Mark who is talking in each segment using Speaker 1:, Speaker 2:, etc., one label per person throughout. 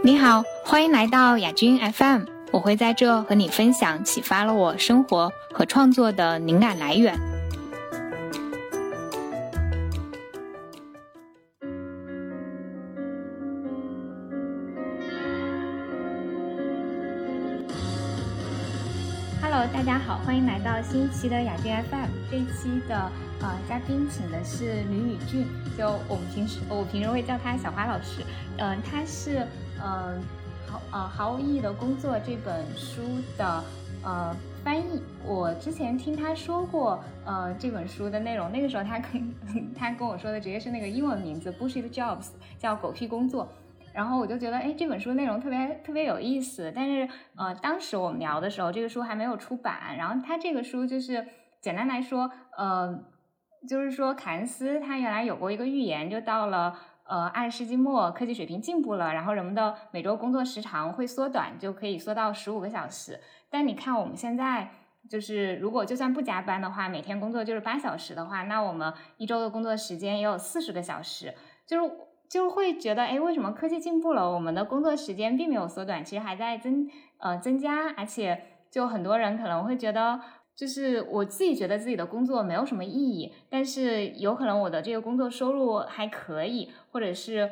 Speaker 1: 你好，欢迎来到亚军 FM，我会在这和你分享启发了我生活和创作的灵感来源。Hello，大家好，欢迎来到新一期的亚军 FM。这一期的呃嘉宾请的是吕宇俊，就我们平时我平时会叫他小花老师。嗯、他是呃毫呃毫无意义的工作这本书的呃翻译。我之前听他说过呃这本书的内容，那个时候他跟 他跟我说的直接是那个英文名字 b u s h i t Jobs，叫狗屁工作。然后我就觉得，哎，这本书内容特别特别有意思。但是，呃，当时我们聊的时候，这个书还没有出版。然后，它这个书就是简单来说，呃，就是说凯恩斯他原来有过一个预言，就到了呃二十世纪末，科技水平进步了，然后人们的每周工作时长会缩短，就可以缩到十五个小时。但你看我们现在。就是如果就算不加班的话，每天工作就是八小时的话，那我们一周的工作时间也有四十个小时。就是就会觉得，哎，为什么科技进步了，我们的工作时间并没有缩短，其实还在增呃增加，而且就很多人可能会觉得，就是我自己觉得自己的工作没有什么意义，但是有可能我的这个工作收入还可以，或者是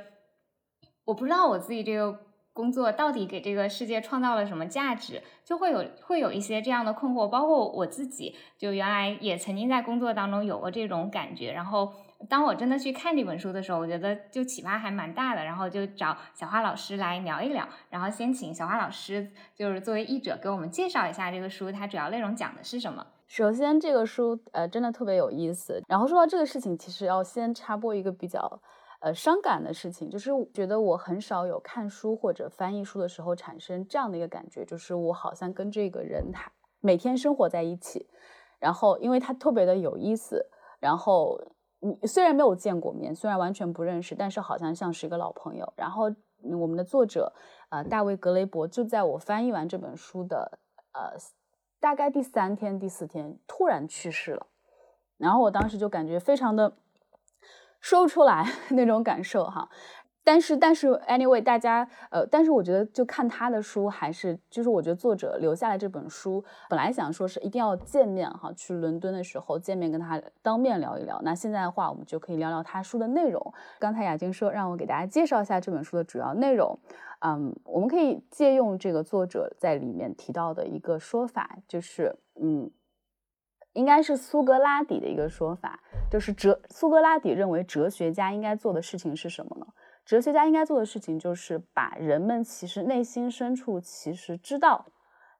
Speaker 1: 我不知道我自己这个工作到底给这个世界创造了什么价值，就会有会有一些这样的困惑，包括我自己，就原来也曾经在工作当中有过这种感觉，然后。当我真的去看这本书的时候，我觉得就启发还蛮大的，然后就找小花老师来聊一聊。然后先请小花老师，就是作为译者给我们介绍一下这个书，它主要内容讲的是什么。
Speaker 2: 首先，这个书呃真的特别有意思。然后说到这个事情，其实要先插播一个比较呃伤感的事情，就是觉得我很少有看书或者翻译书的时候产生这样的一个感觉，就是我好像跟这个人他每天生活在一起，然后因为他特别的有意思，然后。你虽然没有见过面，虽然完全不认识，但是好像像是一个老朋友。然后我们的作者，呃，大卫·格雷伯就在我翻译完这本书的呃大概第三天、第四天突然去世了。然后我当时就感觉非常的说不出来 那种感受哈。但是，但是，anyway，大家，呃，但是我觉得，就看他的书，还是，就是我觉得作者留下来这本书，本来想说是一定要见面哈，去伦敦的时候见面跟他当面聊一聊。那现在的话，我们就可以聊聊他书的内容。刚才雅晶说让我给大家介绍一下这本书的主要内容，嗯，我们可以借用这个作者在里面提到的一个说法，就是，嗯，应该是苏格拉底的一个说法，就是哲苏格拉底认为哲学家应该做的事情是什么呢？哲学家应该做的事情就是把人们其实内心深处其实知道，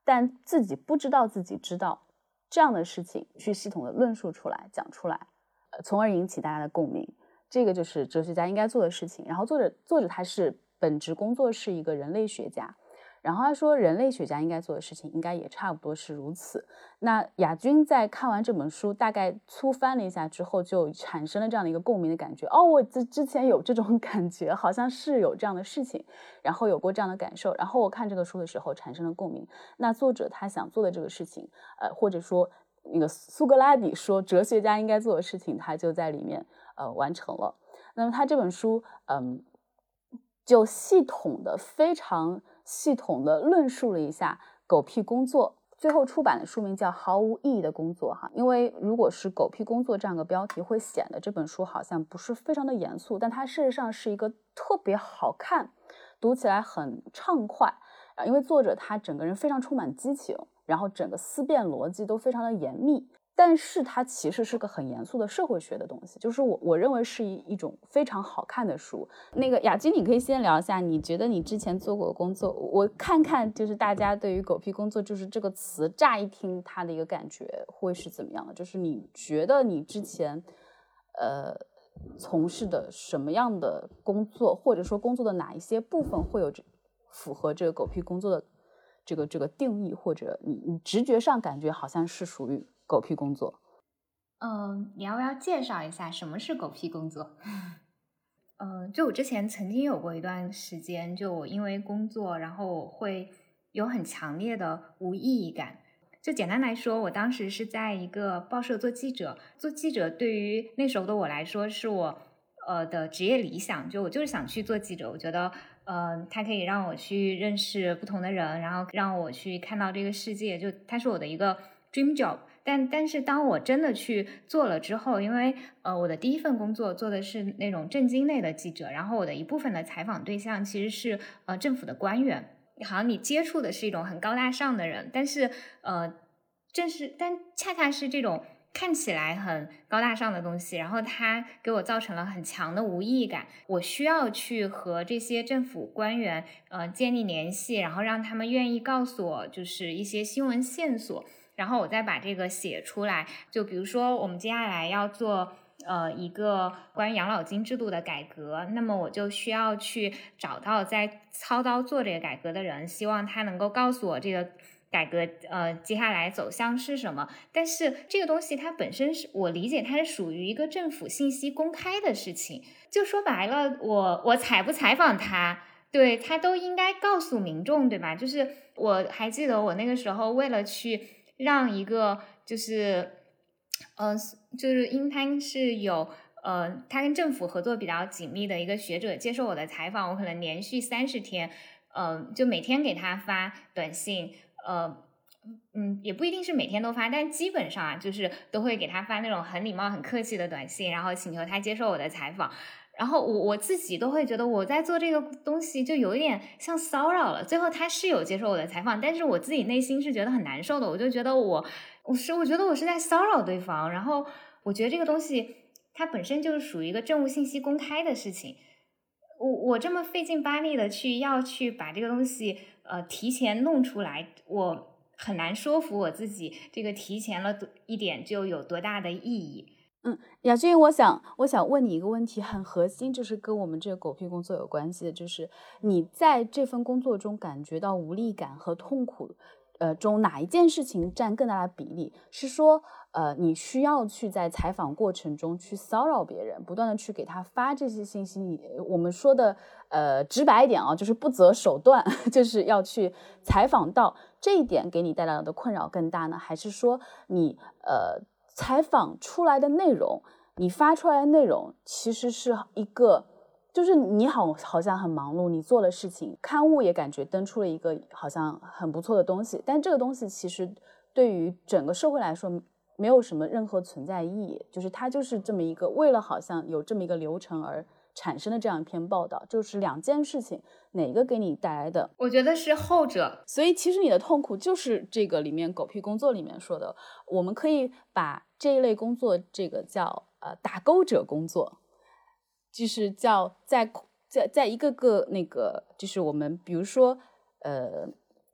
Speaker 2: 但自己不知道自己知道这样的事情去系统的论述出来、讲出来，呃，从而引起大家的共鸣。这个就是哲学家应该做的事情。然后作者作者他是本职工作是一个人类学家。然后他说，人类学家应该做的事情，应该也差不多是如此。那亚军在看完这本书，大概粗翻了一下之后，就产生了这样的一个共鸣的感觉。哦，我之之前有这种 感觉，好像是有这样的事情，然后有过这样的感受。然后我看这个书的时候产生了共鸣。那作者他想做的这个事情，呃，或者说那个苏格拉底说哲学家应该做的事情，他就在里面呃完成了。那么他这本书，嗯，就系统的非常。系统的论述了一下狗屁工作，最后出版的书名叫《毫无意义的工作》哈，因为如果是狗屁工作这样的标题，会显得这本书好像不是非常的严肃，但它事实上是一个特别好看，读起来很畅快啊，因为作者他整个人非常充满激情，然后整个思辨逻辑都非常的严密。但是它其实是个很严肃的社会学的东西，就是我我认为是一一种非常好看的书。那个雅君，你可以先聊一下，你觉得你之前做过的工作，我看看就是大家对于“狗屁工作”就是这个词，乍一听它的一个感觉会是怎么样的？就是你觉得你之前呃从事的什么样的工作，或者说工作的哪一些部分会有这符合这个“狗屁工作”的这个这个定义，或者你你直觉上感觉好像是属于。狗屁工作，
Speaker 1: 嗯，你要不要介绍一下什么是狗屁工作？嗯，就我之前曾经有过一段时间，就我因为工作，然后我会有很强烈的无意义感。就简单来说，我当时是在一个报社做记者，做记者对于那时候的我来说，是我呃的职业理想，就我就是想去做记者。我觉得，呃，它可以让我去认识不同的人，然后让我去看到这个世界，就它是我的一个 dream job。但但是当我真的去做了之后，因为呃我的第一份工作做的是那种政经类的记者，然后我的一部分的采访对象其实是呃政府的官员，好像你接触的是一种很高大上的人，但是呃正是但恰恰是这种。看起来很高大上的东西，然后它给我造成了很强的无意义感。我需要去和这些政府官员呃建立联系，然后让他们愿意告诉我就是一些新闻线索，然后我再把这个写出来。就比如说我们接下来要做呃一个关于养老金制度的改革，那么我就需要去找到在操刀做这个改革的人，希望他能够告诉我这个。改革呃，接下来走向是什么？但是这个东西它本身是我理解它是属于一个政府信息公开的事情。就说白了，我我采不采访他，对他都应该告诉民众，对吧？就是我还记得我那个时候为了去让一个就是呃，就是因他是有呃，他跟政府合作比较紧密的一个学者接受我的采访，我可能连续三十天，嗯，就每天给他发短信。呃，嗯，也不一定是每天都发，但基本上啊，就是都会给他发那种很礼貌、很客气的短信，然后请求他接受我的采访。然后我我自己都会觉得我在做这个东西就有一点像骚扰了。最后他是有接受我的采访，但是我自己内心是觉得很难受的。我就觉得我我是我觉得我是在骚扰对方。然后我觉得这个东西它本身就是属于一个政务信息公开的事情。我我这么费劲巴力的去要去把这个东西。呃，提前弄出来，我很难说服我自己，这个提前了一点就有多大的意义。
Speaker 2: 嗯，亚军，我想，我想问你一个问题，很核心，就是跟我们这个狗屁工作有关系的，就是你在这份工作中感觉到无力感和痛苦。呃，中哪一件事情占更大的比例？是说，呃，你需要去在采访过程中去骚扰别人，不断的去给他发这些信息。你我们说的，呃，直白一点啊，就是不择手段，就是要去采访到这一点给你带来的困扰更大呢？还是说，你呃采访出来的内容，你发出来的内容其实是一个？就是你好，好像很忙碌，你做了事情，刊物也感觉登出了一个好像很不错的东西，但这个东西其实对于整个社会来说没有什么任何存在意义，就是它就是这么一个为了好像有这么一个流程而产生的这样一篇报道，就是两件事情，哪个给你带来的？
Speaker 1: 我觉得是后者，
Speaker 2: 所以其实你的痛苦就是这个里面狗屁工作里面说的，我们可以把这一类工作这个叫呃打勾者工作。就是叫在在在一个个那个，就是我们比如说，呃，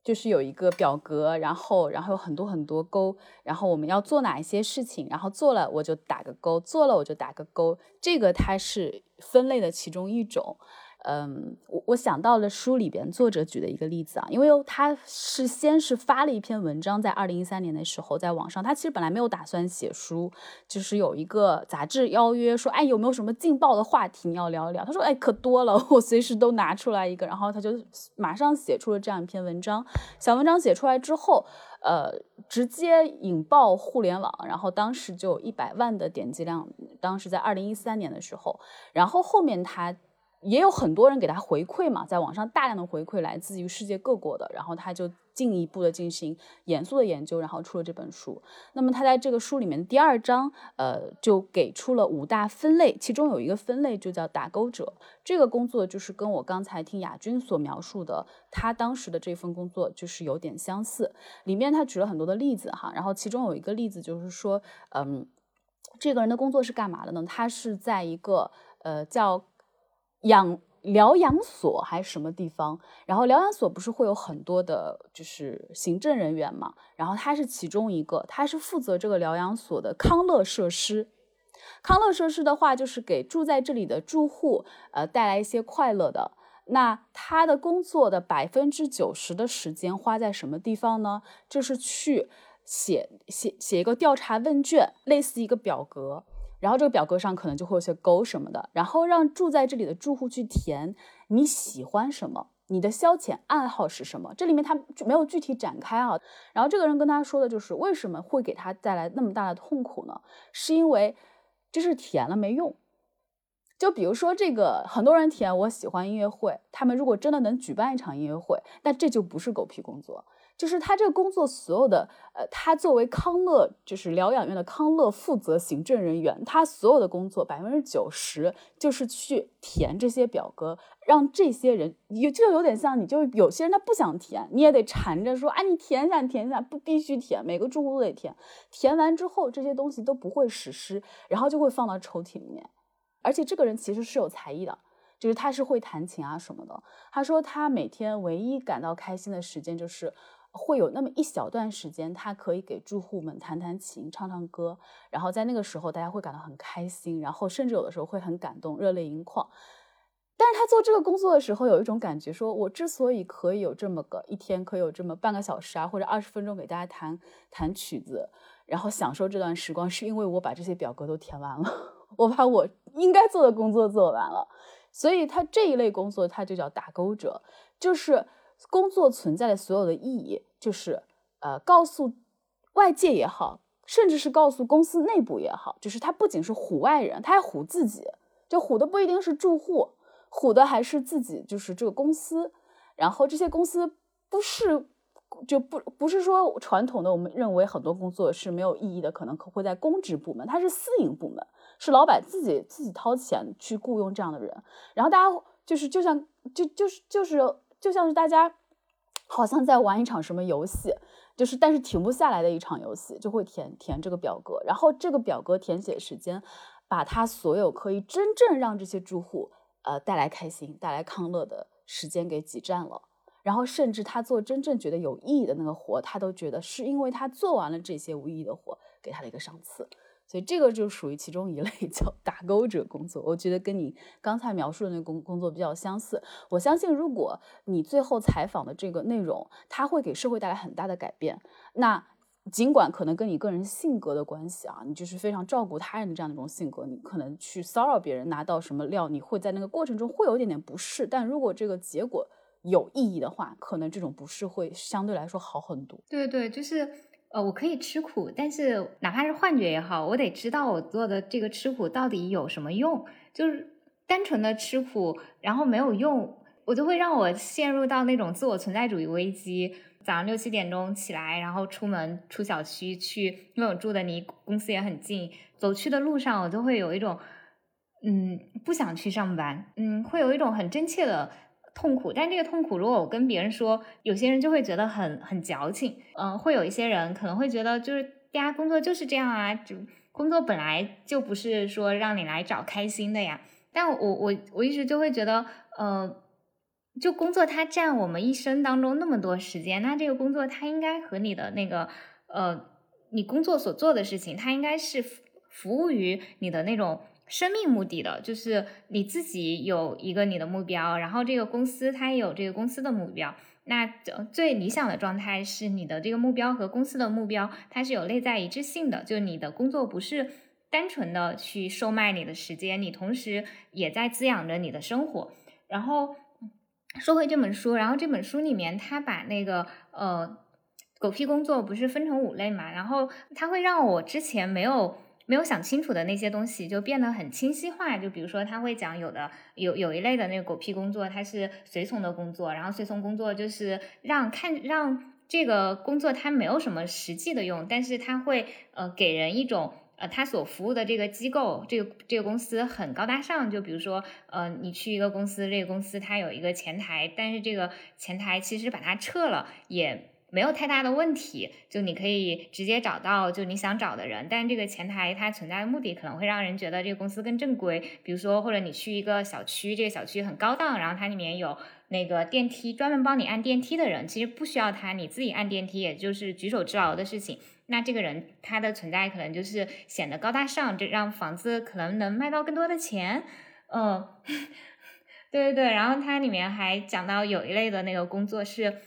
Speaker 2: 就是有一个表格，然后然后有很多很多勾，然后我们要做哪一些事情，然后做了我就打个勾，做了我就打个勾，这个它是分类的其中一种。嗯，我我想到了书里边作者举的一个例子啊，因为他是先是发了一篇文章，在二零一三年的时候在网上，他其实本来没有打算写书，就是有一个杂志邀约说，哎，有没有什么劲爆的话题你要聊一聊？他说，哎，可多了，我随时都拿出来一个，然后他就马上写出了这样一篇文章。小文章写出来之后，呃，直接引爆互联网，然后当时就有一百万的点击量，当时在二零一三年的时候，然后后面他。也有很多人给他回馈嘛，在网上大量的回馈来自于世界各国的，然后他就进一步的进行严肃的研究，然后出了这本书。那么他在这个书里面第二章，呃，就给出了五大分类，其中有一个分类就叫打勾者。这个工作就是跟我刚才听亚军所描述的他当时的这份工作就是有点相似。里面他举了很多的例子哈，然后其中有一个例子就是说，嗯，这个人的工作是干嘛的呢？他是在一个呃叫。养疗养所还是什么地方？然后疗养所不是会有很多的，就是行政人员嘛。然后他是其中一个，他是负责这个疗养所的康乐设施。康乐设施的话，就是给住在这里的住户，呃，带来一些快乐的。那他的工作的百分之九十的时间花在什么地方呢？就是去写写写一个调查问卷，类似一个表格。然后这个表格上可能就会有些勾什么的，然后让住在这里的住户去填你喜欢什么，你的消遣爱好是什么。这里面他没有具体展开啊。然后这个人跟他说的就是为什么会给他带来那么大的痛苦呢？是因为这是填了没用。就比如说这个，很多人填我喜欢音乐会，他们如果真的能举办一场音乐会，那这就不是狗屁工作。就是他这个工作所有的，呃，他作为康乐就是疗养院的康乐负责行政人员，他所有的工作百分之九十就是去填这些表格，让这些人也就有点像你，就有些人他不想填，你也得缠着说，啊，你填一下，你填一下，不必须填，每个住户都得填。填完之后，这些东西都不会实施，然后就会放到抽屉里面。而且这个人其实是有才艺的。就是他是会弹琴啊什么的。他说他每天唯一感到开心的时间就是会有那么一小段时间，他可以给住户们弹弹琴、唱唱歌，然后在那个时候大家会感到很开心，然后甚至有的时候会很感动、热泪盈眶。但是他做这个工作的时候有一种感觉，说我之所以可以有这么个一天可以有这么半个小时啊或者二十分钟给大家弹弹曲子，然后享受这段时光，是因为我把这些表格都填完了，我把我应该做的工作做完了。所以，他这一类工作，他就叫打勾者，就是工作存在的所有的意义，就是呃，告诉外界也好，甚至是告诉公司内部也好，就是他不仅是唬外人，他还唬自己，就唬的不一定是住户，唬的还是自己，就是这个公司。然后这些公司不是就不不是说传统的我们认为很多工作是没有意义的，可能会在公职部门，它是私营部门。是老板自己自己掏钱去雇佣这样的人，然后大家就是就像就就是就是就像是大家好像在玩一场什么游戏，就是但是停不下来的一场游戏，就会填填这个表格，然后这个表格填写时间，把他所有可以真正让这些住户呃带来开心、带来康乐的时间给挤占了，然后甚至他做真正觉得有意义的那个活，他都觉得是因为他做完了这些无意义的活，给他的一个赏赐。所以这个就属于其中一类 叫打勾者工作，我觉得跟你刚才描述的那个工工作比较相似。我相信，如果你最后采访的这个内容，它会给社会带来很大的改变。那尽管可能跟你个人性格的关系啊，你就是非常照顾他人的这样的一种性格，你可能去骚扰别人拿到什么料，你会在那个过程中会有一点点不适。但如果这个结果有意义的话，可能这种不适会相对来说好很多。
Speaker 1: 对对，就是。呃，我可以吃苦，但是哪怕是幻觉也好，我得知道我做的这个吃苦到底有什么用。就是单纯的吃苦，然后没有用，我就会让我陷入到那种自我存在主义危机。早上六七点钟起来，然后出门出小区去，因为我住的离公司也很近，走去的路上我都会有一种，嗯，不想去上班，嗯，会有一种很真切的。痛苦，但这个痛苦，如果我跟别人说，有些人就会觉得很很矫情，嗯，会有一些人可能会觉得，就是大家工作就是这样啊，就工作本来就不是说让你来找开心的呀。但我我我一直就会觉得，呃，就工作它占我们一生当中那么多时间，那这个工作它应该和你的那个，呃，你工作所做的事情，它应该是服务于你的那种。生命目的的，就是你自己有一个你的目标，然后这个公司它也有这个公司的目标。那最理想的状态是你的这个目标和公司的目标它是有内在一致性的，就你的工作不是单纯的去售卖你的时间，你同时也在滋养着你的生活。然后说回这本书，然后这本书里面他把那个呃狗屁工作不是分成五类嘛，然后他会让我之前没有。没有想清楚的那些东西就变得很清晰化，就比如说他会讲有的有有一类的那个狗屁工作，它是随从的工作，然后随从工作就是让看让这个工作它没有什么实际的用，但是它会呃给人一种呃他所服务的这个机构这个这个公司很高大上，就比如说呃你去一个公司，这个公司它有一个前台，但是这个前台其实把它撤了也。没有太大的问题，就你可以直接找到就你想找的人，但这个前台它存在的目的可能会让人觉得这个公司更正规，比如说或者你去一个小区，这个小区很高档，然后它里面有那个电梯，专门帮你按电梯的人，其实不需要他，你自己按电梯也就是举手之劳的事情，那这个人他的存在可能就是显得高大上，这让房子可能能卖到更多的钱，嗯，对对对，然后它里面还讲到有一类的那个工作是。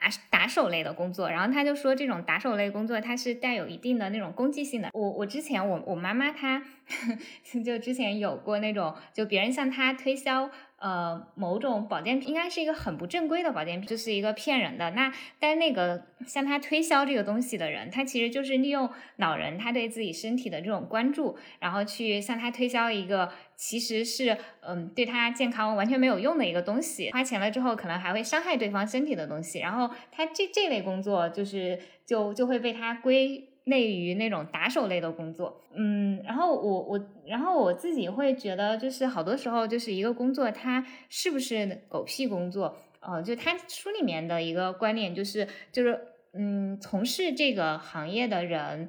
Speaker 1: 打打手类的工作，然后他就说这种打手类工作它是带有一定的那种攻击性的。我我之前我我妈妈她 就之前有过那种，就别人向她推销。呃，某种保健品应该是一个很不正规的保健品，就是一个骗人的。那但那个向他推销这个东西的人，他其实就是利用老人他对自己身体的这种关注，然后去向他推销一个其实是嗯对他健康完全没有用的一个东西，花钱了之后可能还会伤害对方身体的东西。然后他这这类工作就是就就会被他归。类于那种打手类的工作，嗯，然后我我然后我自己会觉得，就是好多时候就是一个工作，它是不是狗屁工作？呃，就他书里面的一个观念就是就是嗯，从事这个行业的人，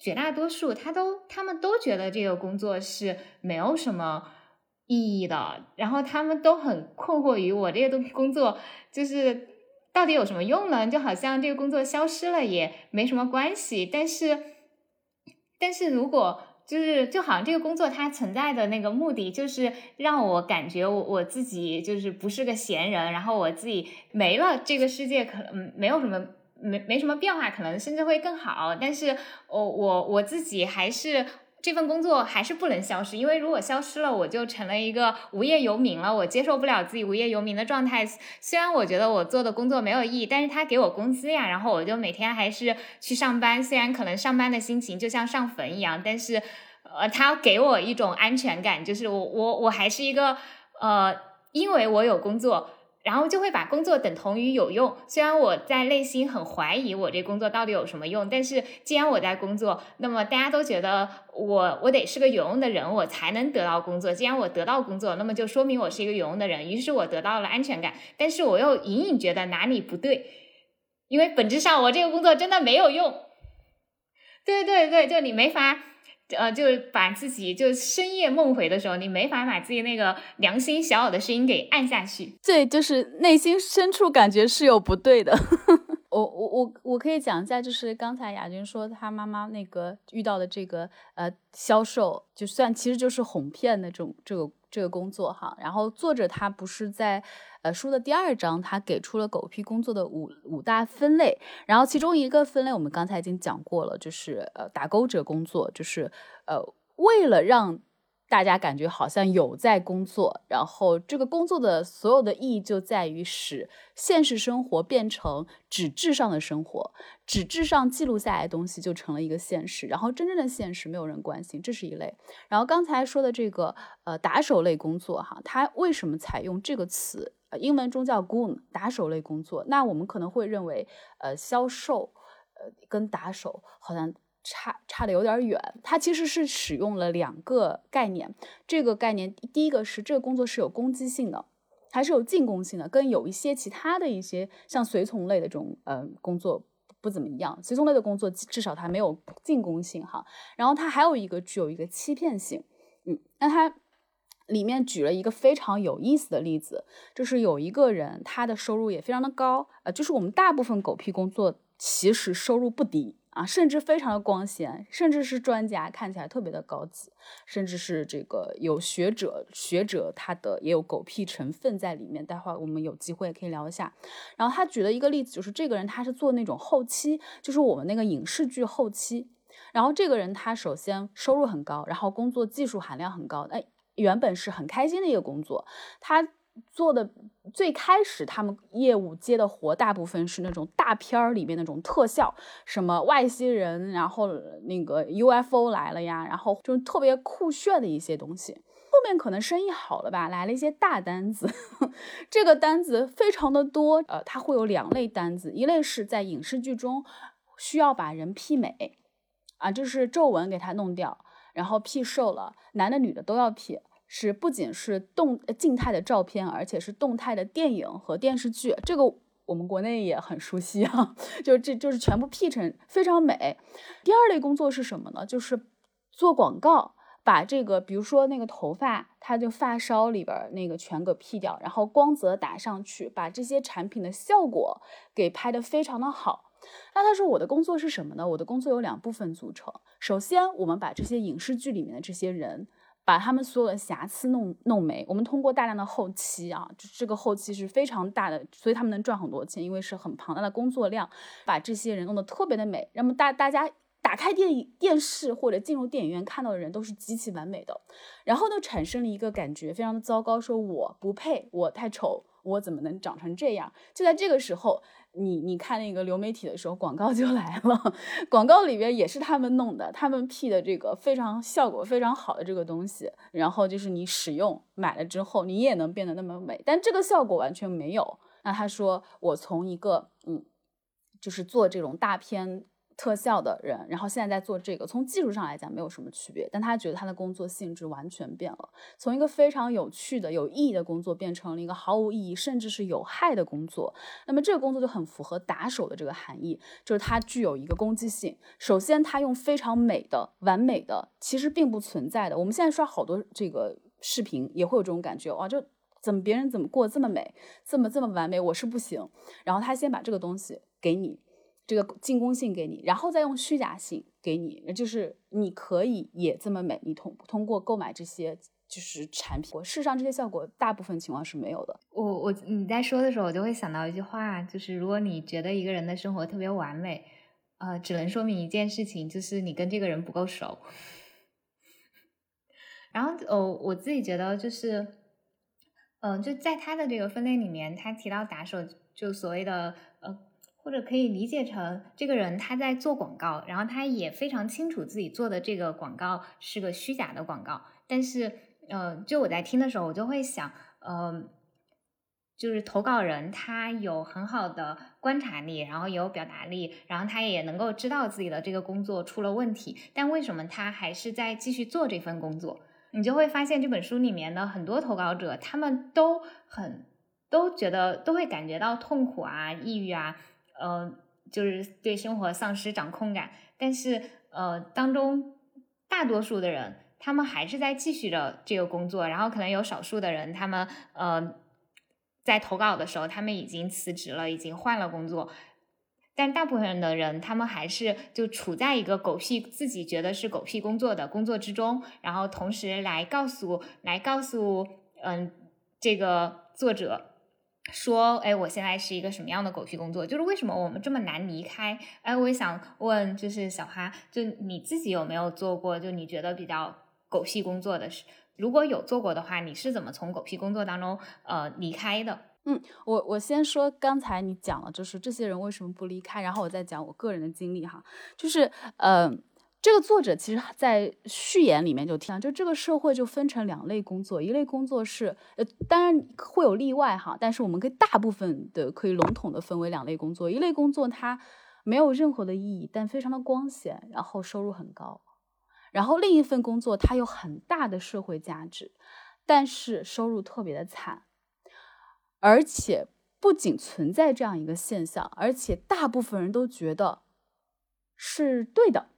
Speaker 1: 绝大多数他都他们都觉得这个工作是没有什么意义的，然后他们都很困惑于我这个东工作就是。到底有什么用呢？就好像这个工作消失了也没什么关系，但是，但是如果就是就好像这个工作它存在的那个目的，就是让我感觉我我自己就是不是个闲人，然后我自己没了，这个世界可能没有什么没没什么变化，可能甚至会更好，但是我我我自己还是。这份工作还是不能消失，因为如果消失了，我就成了一个无业游民了。我接受不了自己无业游民的状态。虽然我觉得我做的工作没有意义，但是他给我工资呀，然后我就每天还是去上班。虽然可能上班的心情就像上坟一样，但是，呃，他给我一种安全感，就是我我我还是一个呃，因为我有工作。然后就会把工作等同于有用，虽然我在内心很怀疑我这工作到底有什么用，但是既然我在工作，那么大家都觉得我我得是个有用的人，我才能得到工作。既然我得到工作，那么就说明我是一个有用的人，于是我得到了安全感。但是我又隐隐觉得哪里不对，因为本质上我这个工作真的没有用。对对对，就你没法。呃，就是把自己就深夜梦回的时候，你没法把自己那个良心小小的声音给按下去。
Speaker 2: 对，就是内心深处感觉是有不对的。我我我我可以讲一下，就是刚才亚军说他妈妈那个遇到的这个呃销售，就算其实就是哄骗的这种这个这个工作哈。然后作者他不是在呃书的第二章，他给出了狗屁工作的五五大分类。然后其中一个分类我们刚才已经讲过了，就是呃打勾者工作，就是呃为了让。大家感觉好像有在工作，然后这个工作的所有的意义就在于使现实生活变成纸质上的生活，纸质上记录下来的东西就成了一个现实，然后真正的现实没有人关心，这是一类。然后刚才说的这个呃打手类工作哈，它为什么采用这个词？英文中叫 goon，打手类工作。那我们可能会认为，呃，销售，呃，跟打手好像。差差的有点远，它其实是使用了两个概念。这个概念，第一个是这个工作是有攻击性的，还是有进攻性的，跟有一些其他的一些像随从类的这种呃工作不怎么样。随从类的工作至少它没有进攻性哈，然后它还有一个具有一个欺骗性。嗯，那它里面举了一个非常有意思的例子，就是有一个人他的收入也非常的高，呃，就是我们大部分狗屁工作其实收入不低。啊，甚至非常的光鲜，甚至是专家看起来特别的高级，甚至是这个有学者，学者他的也有狗屁成分在里面。待会儿我们有机会可以聊一下。然后他举了一个例子，就是这个人他是做那种后期，就是我们那个影视剧后期。然后这个人他首先收入很高，然后工作技术含量很高，那原本是很开心的一个工作，他。做的最开始，他们业务接的活大部分是那种大片儿里面那种特效，什么外星人，然后那个 UFO 来了呀，然后就是特别酷炫的一些东西。后面可能生意好了吧，来了一些大单子，这个单子非常的多。呃，它会有两类单子，一类是在影视剧中需要把人媲美，啊，就是皱纹给他弄掉，然后 P 瘦了，男的女的都要 P。是不仅是动静态的照片，而且是动态的电影和电视剧，这个我们国内也很熟悉啊，就这就是全部 P 成非常美。第二类工作是什么呢？就是做广告，把这个比如说那个头发，它就发梢里边那个全给 P 掉，然后光泽打上去，把这些产品的效果给拍得非常的好。那他说我的工作是什么呢？我的工作有两部分组成，首先我们把这些影视剧里面的这些人。把他们所有的瑕疵弄弄没，我们通过大量的后期啊，就这个后期是非常大的，所以他们能赚很多钱，因为是很庞大的工作量，把这些人弄得特别的美。那么大大家打开电影电视或者进入电影院看到的人都是极其完美的，然后呢，产生了一个感觉非常的糟糕，说我不配，我太丑，我怎么能长成这样？就在这个时候，你你看那个流媒体的时候，广告就来了，广告里边也是他们弄的，他们 P 的这个非常效果非常好的这个东西，然后就是你使用买了之后，你也能变得那么美，但这个效果完全没有。那他说，我从一个嗯，就是做这种大片。特效的人，然后现在在做这个，从技术上来讲没有什么区别，但他觉得他的工作性质完全变了，从一个非常有趣的、有意义的工作变成了一个毫无意义，甚至是有害的工作。那么这个工作就很符合打手的这个含义，就是它具有一个攻击性。首先，他用非常美的、完美的，其实并不存在的。我们现在刷好多这个视频，也会有这种感觉，哇，就怎么别人怎么过这么美，这么这么完美，我是不行。然后他先把这个东西给你。这个进攻性给你，然后再用虚假性给你，就是你可以也这么美。你通通过购买这些就是产品，事实上这些效果大部分情况是没有的。
Speaker 1: 我我你在说的时候，我就会想到一句话，就是如果你觉得一个人的生活特别完美，呃，只能说明一件事情，就是你跟这个人不够熟。然后哦，我自己觉得就是，嗯，就在他的这个分类里面，他提到打手，就所谓的。或者可以理解成，这个人他在做广告，然后他也非常清楚自己做的这个广告是个虚假的广告。但是，呃，就我在听的时候，我就会想，呃，就是投稿人他有很好的观察力，然后有表达力，然后他也能够知道自己的这个工作出了问题，但为什么他还是在继续做这份工作？你就会发现这本书里面的很多投稿者，他们都很都觉得都会感觉到痛苦啊、抑郁啊。呃，就是对生活丧失掌控感，但是呃，当中大多数的人，他们还是在继续着这个工作，然后可能有少数的人，他们呃，在投稿的时候，他们已经辞职了，已经换了工作，但大部分的人，他们还是就处在一个狗屁自己觉得是狗屁工作的工作之中，然后同时来告诉来告诉嗯这个作者。说，哎，我现在是一个什么样的狗屁工作？就是为什么我们这么难离开？哎，我也想问，就是小哈，就你自己有没有做过？就你觉得比较狗屁工作的事，如果有做过的话，你是怎么从狗屁工作当中呃离开的？
Speaker 2: 嗯，我我先说刚才你讲了，就是这些人为什么不离开，然后我再讲我个人的经历哈，就是嗯。这个作者其实，在序言里面就提到，就这个社会就分成两类工作，一类工作是，呃，当然会有例外哈，但是我们可以大部分的可以笼统的分为两类工作，一类工作它没有任何的意义，但非常的光鲜，然后收入很高，然后另一份工作它有很大的社会价值，但是收入特别的惨，而且不仅存在这样一个现象，而且大部分人都觉得是对的。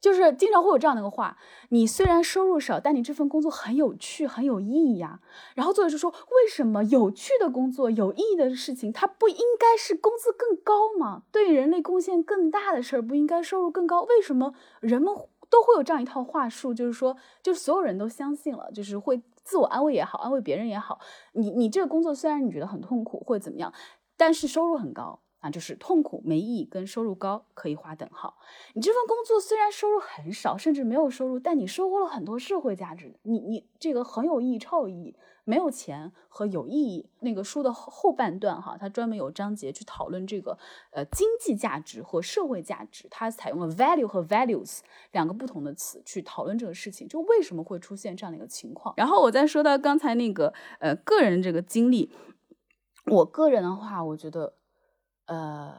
Speaker 2: 就是经常会有这样的一个话，你虽然收入少，但你这份工作很有趣，很有意义呀。然后作者就说，为什么有趣的工作、有意义的事情，它不应该是工资更高吗？对人类贡献更大的事儿，不应该收入更高？为什么人们都会有这样一套话术？就是说，就是所有人都相信了，就是会自我安慰也好，安慰别人也好，你你这个工作虽然你觉得很痛苦或者怎么样，但是收入很高。啊，就是痛苦没意义跟收入高可以划等号。你这份工作虽然收入很少，甚至没有收入，但你收获了很多社会价值。你你这个很有意义、超有意义。没有钱和有意义。那个书的后后半段哈，它专门有章节去讨论这个呃经济价值和社会价值。它采用了 value 和 values 两个不同的词去讨论这个事情，就为什么会出现这样的一个情况。然后我再说到刚才那个呃个人这个经历，我个人的话，我觉得。呃，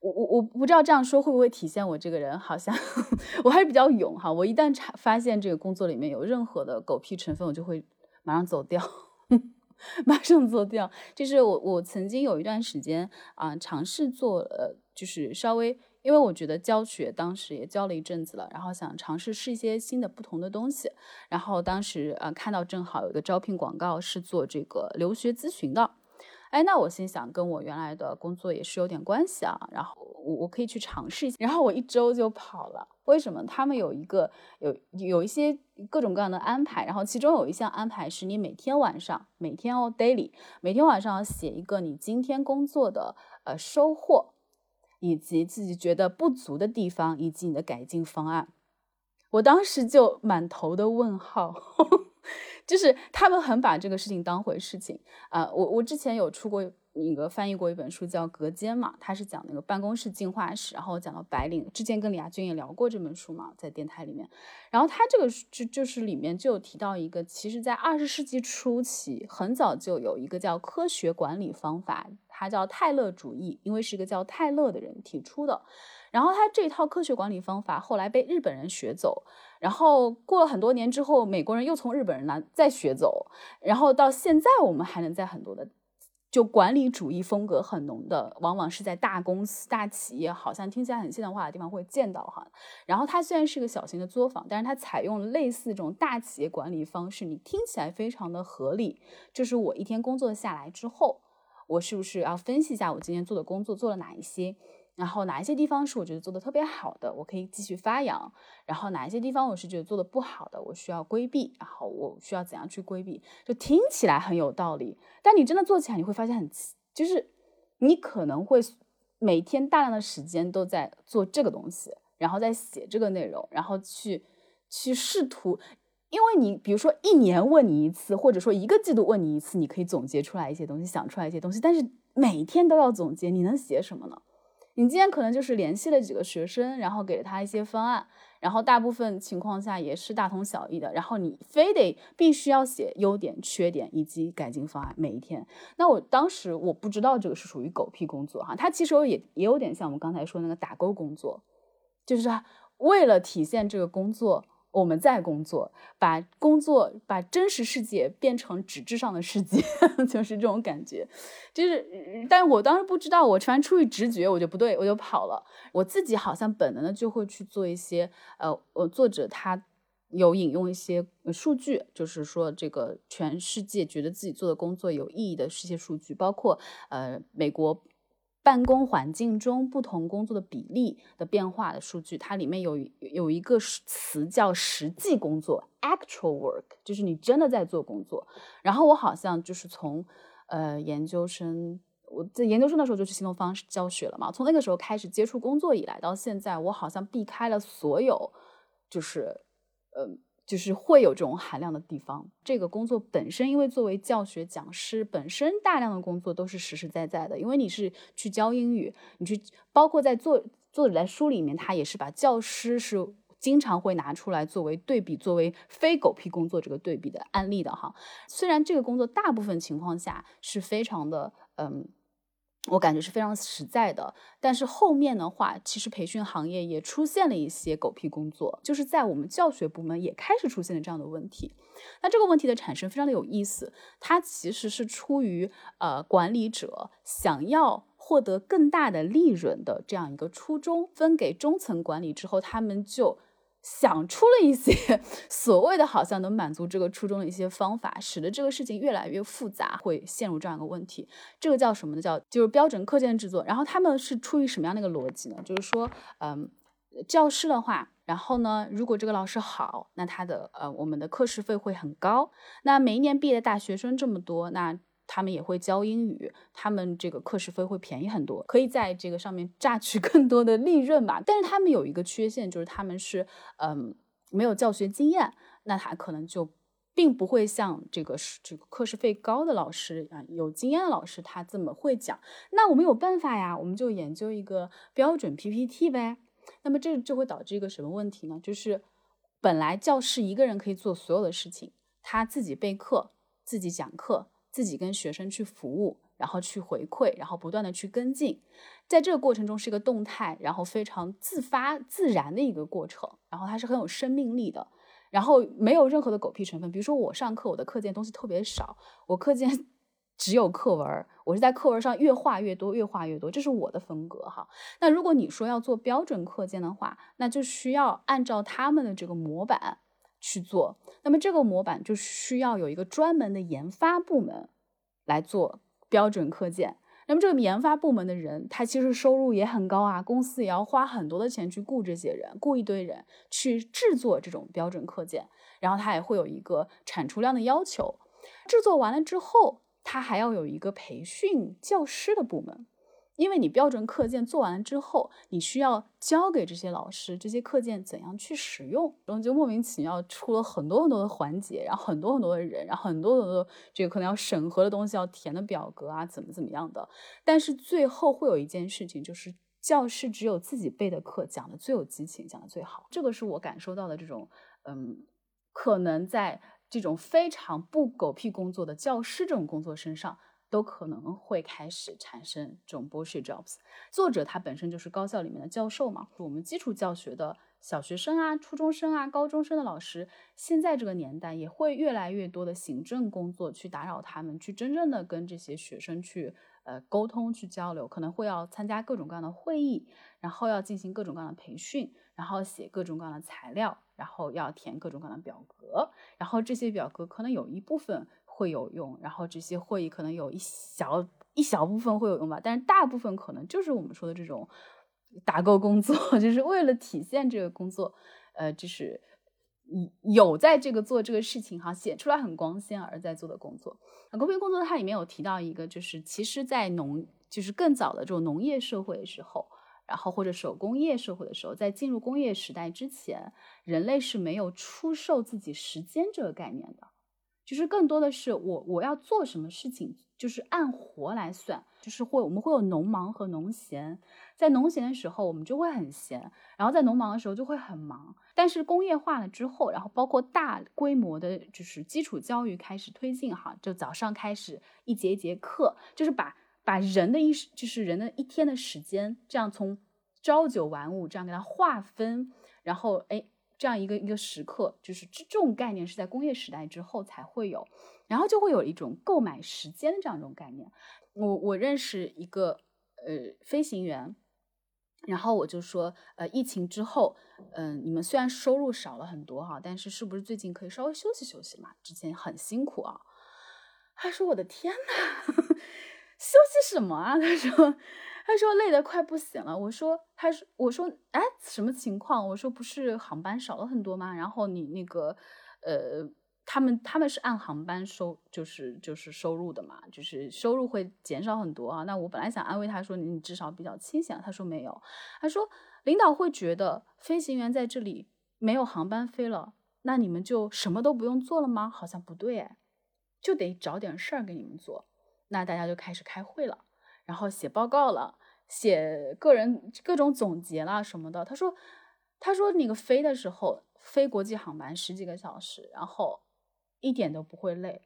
Speaker 2: 我我我不知道这样说会不会体现我这个人好像 我还是比较勇哈。我一旦查发现这个工作里面有任何的狗屁成分，我就会马上走掉，马上走掉。就是我我曾经有一段时间啊，尝试做呃，就是稍微因为我觉得教学当时也教了一阵子了，然后想尝试试一些新的不同的东西。然后当时啊看到正好有一个招聘广告是做这个留学咨询的。哎，那我心想，跟我原来的工作也是有点关系啊。然后我我可以去尝试一下。然后我一周就跑了。为什么？他们有一个有有一些各种各样的安排。然后其中有一项安排是你每天晚上，每天哦，daily，每天晚上写一个你今天工作的呃收获。以及自己觉得不足的地方，以及你的改进方案。我当时就满头的问号，就是他们很把这个事情当回事情啊。我我之前有出过。一个翻译过一本书叫《隔间》嘛，他是讲那个办公室进化史，然后讲到白领。之前跟李亚军也聊过这本书嘛，在电台里面。然后他这个就就是里面就有提到一个，其实在二十世纪初期，很早就有一个叫科学管理方法，它叫泰勒主义，因为是一个叫泰勒的人提出的。然后他这套科学管理方法后来被日本人学走，然后过了很多年之后，美国人又从日本人那再学走，然后到现在我们还能在很多的。就管理主义风格很浓的，往往是在大公司、大企业，好像听起来很现代化的地方会见到哈。然后它虽然是个小型的作坊，但是它采用类似这种大企业管理方式，你听起来非常的合理。就是我一天工作下来之后，我是不是要分析一下我今天做的工作做了哪一些？然后哪一些地方是我觉得做的特别好的，我可以继续发扬；然后哪一些地方我是觉得做的不好的，我需要规避。然后我需要怎样去规避？就听起来很有道理，但你真的做起来，你会发现很，就是你可能会每天大量的时间都在做这个东西，然后在写这个内容，然后去去试图，因为你比如说一年问你一次，或者说一个季度问你一次，你可以总结出来一些东西，想出来一些东西，但是每天都要总结，你能写什么呢？你今天可能就是联系了几个学生，然后给了他一些方案，然后大部分情况下也是大同小异的，然后你非得必须要写优点、缺点以及改进方案每一天。那我当时我不知道这个是属于狗屁工作哈，它其实也也有点像我们刚才说那个打勾工作，就是为了体现这个工作。我们在工作，把工作把真实世界变成纸质上的世界，就是这种感觉。就是，但我当时不知道，我突然出于直觉，我就不对，我就跑了。我自己好像本能的就会去做一些，呃，我作者他有引用一些数据，就是说这个全世界觉得自己做的工作有意义的这些数据，包括呃美国。办公环境中不同工作的比例的变化的数据，它里面有有一个词叫实际工作 （actual work），就是你真的在做工作。然后我好像就是从呃研究生，我在研究生的时候就去新东方教学了嘛，从那个时候开始接触工作以来到现在，我好像避开了所有，就是嗯。就是会有这种含量的地方。这个工作本身，因为作为教学讲师，本身大量的工作都是实实在在的。因为你是去教英语，你去包括在作作者在书里面，他也是把教师是经常会拿出来作为对比，作为非狗屁工作这个对比的案例的哈。虽然这个工作大部分情况下是非常的嗯。我感觉是非常实在的，但是后面的话，其实培训行业也出现了一些狗屁工作，就是在我们教学部门也开始出现了这样的问题。那这个问题的产生非常的有意思，它其实是出于呃管理者想要获得更大的利润的这样一个初衷，分给中层管理之后，他们就。想出了一些 所谓的好像能满足这个初衷的一些方法，使得这个事情越来越复杂，会陷入这样一个问题。这个叫什么呢？叫就是标准课件制作。然后他们是出于什么样的一个逻辑呢？就是说，嗯，教师的话，然后呢，如果这个老师好，那他的呃我们的课时费会很高。那每一年毕业的大学生这么多，那。他们也会教英语，他们这个课时费会便宜很多，可以在这个上面榨取 更多的利润吧。但是他们有一个缺陷，就是他们是嗯没有教学经验，那他可能就并不会像这个是这个课时费高的老师啊，有经验的老师他这么会讲。那我们有办法呀，我们就研究一个标准 PPT 呗。那么这就会导致一个什么问题呢？就是本来教师一个人可以做所有的事情，他自己备课，自己讲课。自己跟学生去服务，然后去回馈，然后不断的去跟进，在这个过程中是一个动态，然后非常自发自然的一个过程，然后它是很有生命力的，然后没有任何的狗屁成分。比如说我上课，我的课件东西特别少，我课件 只有课文，我是在课文上越画越多，越画越多，这是我的风格哈。那如果你说要做标准课件的话，那就需要按照他们的这个模板。去做，那么这个模板就需要有一个专门的研发部门来做标准课件。那么这个研发部门的人，他其实收入也很高啊，公司也要花很多的钱去雇这些人，雇一堆人去制作这种标准课件，然后他也会有一个产出量的要求。制作完了之后，他还要有一个培训教师的部门。因为你标准课件做完了之后，你需要教给这些老师这些课件怎样去使用，然后就莫名其妙出了很多很多的环节，然后很多很多的人，然后很多很多这个可能要审核的东西要填的表格啊，怎么怎么样的。但是最后会有一件事情，就是教师只有自己备的课讲的最有激情，讲的最好。这个是我感受到的这种，嗯，可能在这种非常不狗屁工作的教师这种工作身上。都可能会开始产生这种 bullshit jobs。作者他本身就是高校里面的教授嘛，我们基础教学的小学生啊、初中生啊、高中生的老师，现在这个年代也会越来越多的行政工作去打扰他们，去真正的跟这些学生去呃沟通、去交流，可能会要参加各种各样的会议，然后要进行各种各样的培训，然后写各种各样的材料，然后要填各种各样的表格，然后这些表格可能有一部分。会有用，然后这些会议可能有一小一小部分会有用吧，但是大部分可能就是我们说的这种打勾工作，就是为了体现这个工作，呃，就是有在这个做这个事情哈，显出来很光鲜而在做的工作。公平工作它里面有提到一个，就是其实在农，就是更早的这种农业社会的时候，然后或者手工业社会的时候，在进入工业时代之前，人类是没有出售自己时间这个概念的。就是更多的是我我要做什么事情，就是按活来算，就是会我们会有农忙和农闲，在农闲的时候我们就会很闲，然后在农忙的时候就会很忙。但是工业化了之后，然后包括大规模的就是基础教育开始推进哈，就早上开始一节一节课，就是把把人的一就是人的一天的时间这样从朝九晚五这样给它划分，然后哎。这样一个一个时刻，就是这种概念是在工业时代之后才会有，然后就会有一种购买时间的这样一种概念。我我认识一个呃飞行员，然后我就说，呃，疫情之后，嗯，你们虽然收入少了很多哈，但是是不是最近可以稍微休息休息嘛？之前很辛苦啊。他说：“我的天呐，休息什么啊？”他说。他说累得快不行了。我说，他说，我说，哎，什么情况？我说不是航班少了很多吗？然后你那个，呃，他们他们是按航班收，就是就是收入的嘛，就是收入会减少很多啊。那我本来想安慰他说，你至少比较清闲。他说没有，他说领导会觉得飞行员在这里没有航班飞了，那你们就什么都不用做了吗？好像不对哎，就得找点事儿给你们做。那大家就开始开会了。然后写报告了，写个人各种总结啦什么的。他说，他说那个飞的时候飞国际航班十几个小时，然后一点都不会累，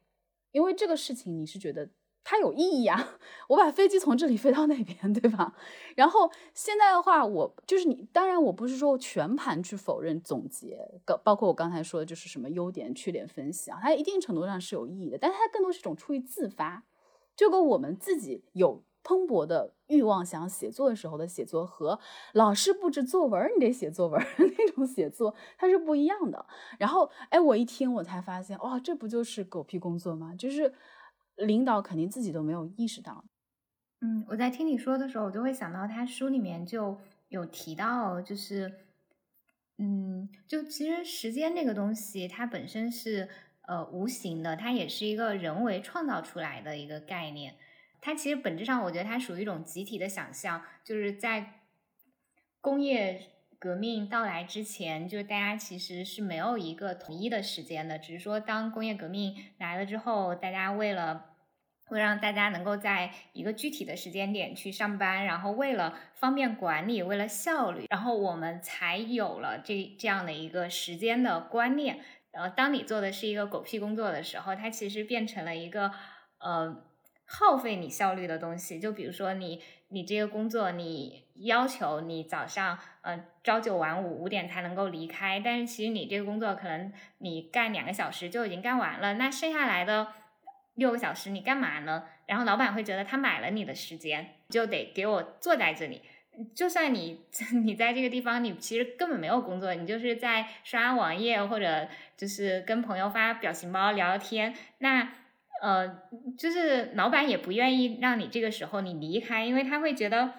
Speaker 2: 因为这个事情你是觉得它有意义啊。我把飞机从这里飞到那边，对吧？然后现在的话，我就是你，当然我不是说全盘去否认总结，包括我刚才说的就是什么优点缺点分析啊，它一定程度上是有意义的，但它更多是一种出于自发，就跟我们自己有。蓬勃的欲望想写作的时候的写作和老师布置作文你得写作文 那种写作它是不一样的。然后哎，我一听我才发现，哇，这不就是狗屁工作吗？就是领导肯定自己都没有意识到。
Speaker 1: 嗯，我在听你说的时候，我就会想到他书里面就有提到，就是嗯，就其实时间这个东西它本身是呃无形的，它也是一个人为创造出来的一个概念。它其实本质上，我觉得它属于一种集体的想象，就是在工业革命到来之前，就是大家其实是没有一个统一的时间的，只是说当工业革命来了之后，大家为了会让大家能够在一个具体的时间点去上班，然后为了方便管理，为了效率，然后我们才有了这这样的一个时间的观念。然后当你做的是一个狗屁工作的时候，它其实变成了一个呃。耗费你效率的东西，就比如说你你这个工作，你要求你早上呃朝九晚五五点才能够离开，但是其实你这个工作可能你干两个小时就已经干完了，那剩下来的六个小时你干嘛呢？然后老板会觉得他买了你的时间，就得给我坐在这里，就算你 你在这个地方你其实根本没有工作，你就是在刷网页或者就是跟朋友发表情包聊聊天，那。呃，就是老板也不愿意让你这个时候你离开，因为他会觉得，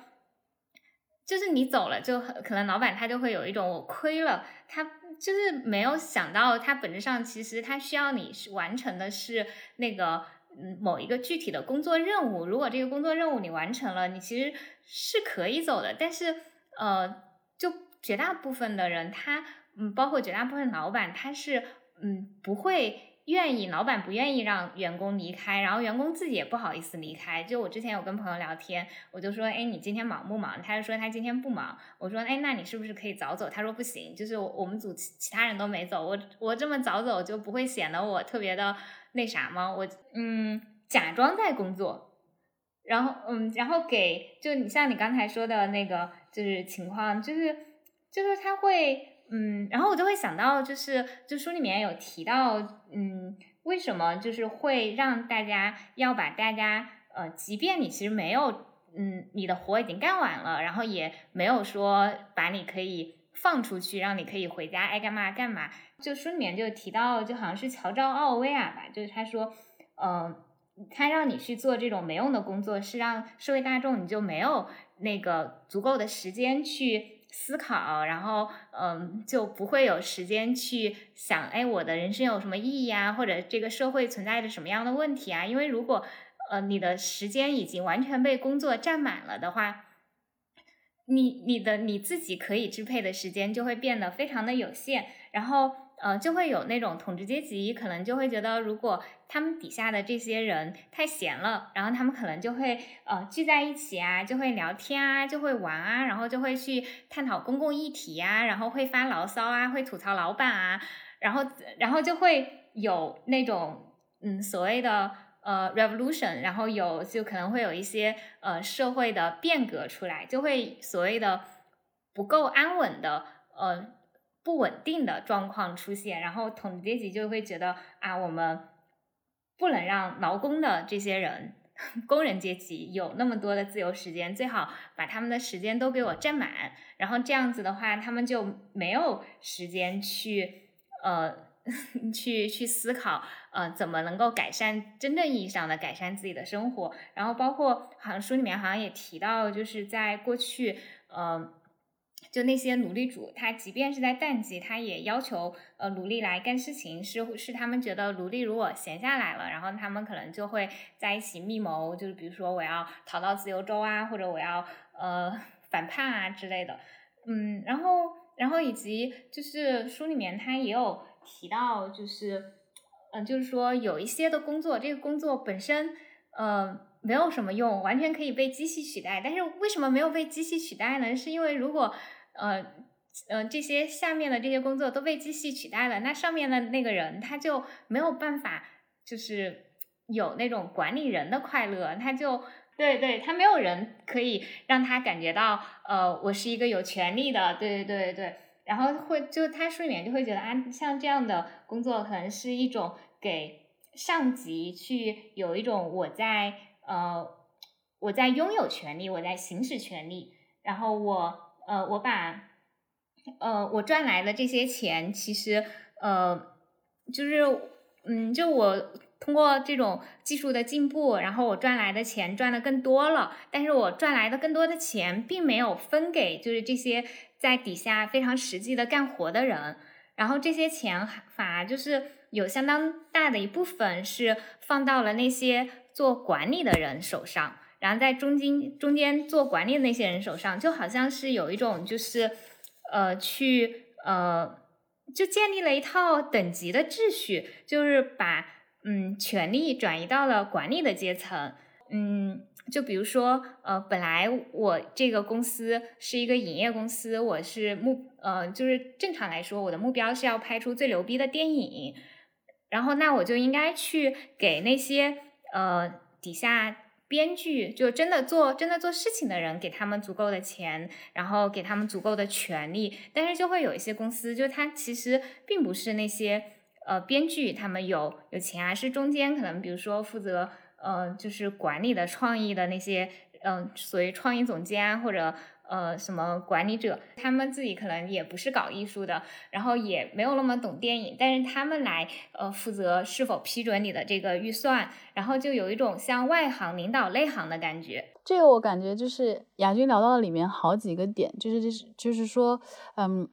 Speaker 1: 就是你走了，就可能老板他就会有一种我亏了，他就是没有想到，他本质上其实他需要你完成的是那个嗯某一个具体的工作任务，如果这个工作任务你完成了，你其实是可以走的。但是呃，就绝大部分的人，他嗯，包括绝大部分老板，他是嗯不会。愿意，老板不愿意让员工离开，然后员工自己也不好意思离开。就我之前有跟朋友聊天，我就说，哎，你今天忙不忙？他就说他今天不忙。我说，哎，那你是不是可以早走？他说不行，就是我们组其其他人都没走，我我这么早走就不会显得我特别的那啥吗？我嗯，假装在工作，然后嗯，然后给就你像你刚才说的那个就是情况，就是就是他会。嗯，然后我就会想到，就是就书里面有提到，嗯，为什么就是会让大家要把大家，呃，即便你其实没有，嗯，你的活已经干完了，然后也没有说把你可以放出去，让你可以回家爱干嘛干嘛。就书里面就提到，就好像是乔治奥威尔吧，就是他说，嗯，他让你去做这种没用的工作，是让社会大众你就没有那个足够的时间去。思考，然后嗯，就不会有时间去想，哎，我的人生有什么意义啊？或者这个社会存在着什么样的问题啊？因为如果呃你的时间已经完全被工作占满了的话，你你的你自己可以支配的时间就会变得非常的有限，然后。呃，就会有那种统治阶级，可能就会觉得，如果他们底下的这些人太闲了，然后他们可能就会呃聚在一起啊，就会聊天啊，就会玩啊，然后就会去探讨公共议题呀，然后会发牢骚啊，会吐槽老板啊，然后然后就会有那种嗯所谓的呃 revolution，然后有就可能会有一些呃社会的变革出来，就会所谓的不够安稳的呃。不稳定的状况出现，然后统治阶级就会觉得啊，我们不能让劳工的这些人，工人阶级有那么多的自由时间，最好把他们的时间都给我占满，然后这样子的话，他们就没有时间去呃 去去思考呃怎么能够改善真正意义上的改善自己的生活，然后包括好像书里面好像也提到，就是在过去呃。就那些奴隶主，他即便是在淡季，他也要求呃奴隶来干事情，是是他们觉得奴隶如果闲下来了，然后他们可能就会在一起密谋，就是比如说我要逃到自由州啊，或者我要呃反叛啊之类的，嗯，然后然后以及就是书里面他也有提到，就是嗯，就是说有一些的工作，这个工作本身呃没有什么用，完全可以被机器取代，但是为什么没有被机器取代呢？是因为如果呃，呃，这些下面的这些工作都被机器取代了，那上面的那个人他就没有办法，就是有那种管理人的快乐，他就对对，他没有人可以让他感觉到，呃，我是一个有权利的，对对对对，然后会就他书里面就会觉得啊，像这样的工作可能是一种给上级去有一种我在呃我在拥有权利，我在行使权利，然后我。呃，我把，呃，我赚来的这些钱，其实，呃，就是，嗯，就我通过这种技术的进步，然后我赚来的钱赚的更多了，但是我赚来的更多的钱，并没有分给就是这些在底下非常实际的干活的人，然后这些钱反而就是有相当大的一部分是放到了那些做管理的人手上。然后在中间中间做管理的那些人手上，就好像是有一种就是，呃，去呃，就建立了一套等级的秩序，就是把嗯权力转移到了管理的阶层。嗯，就比如说呃，本来我这个公司是一个影业公司，我是目呃，就是正常来说，我的目标是要拍出最牛逼的电影，然后那我就应该去给那些呃底下。编剧就真的做真的做事情的人，给他们足够的钱，然后给他们足够的权利，但是就会有一些公司，就他其实并不是那些呃编剧他们有有钱啊，是中间可能比如说负责呃就是管理的创意的那些嗯，所谓创意总监或者。呃，什么管理者，他们自己可能也不是搞艺术的，然后也没有那么懂电影，但是他们来呃负责是否批准你的这个预算，然后就有一种像外行领导内行的感觉。
Speaker 2: 这个我感觉就是亚军聊到了里面好几个点，就是就是就是说，嗯，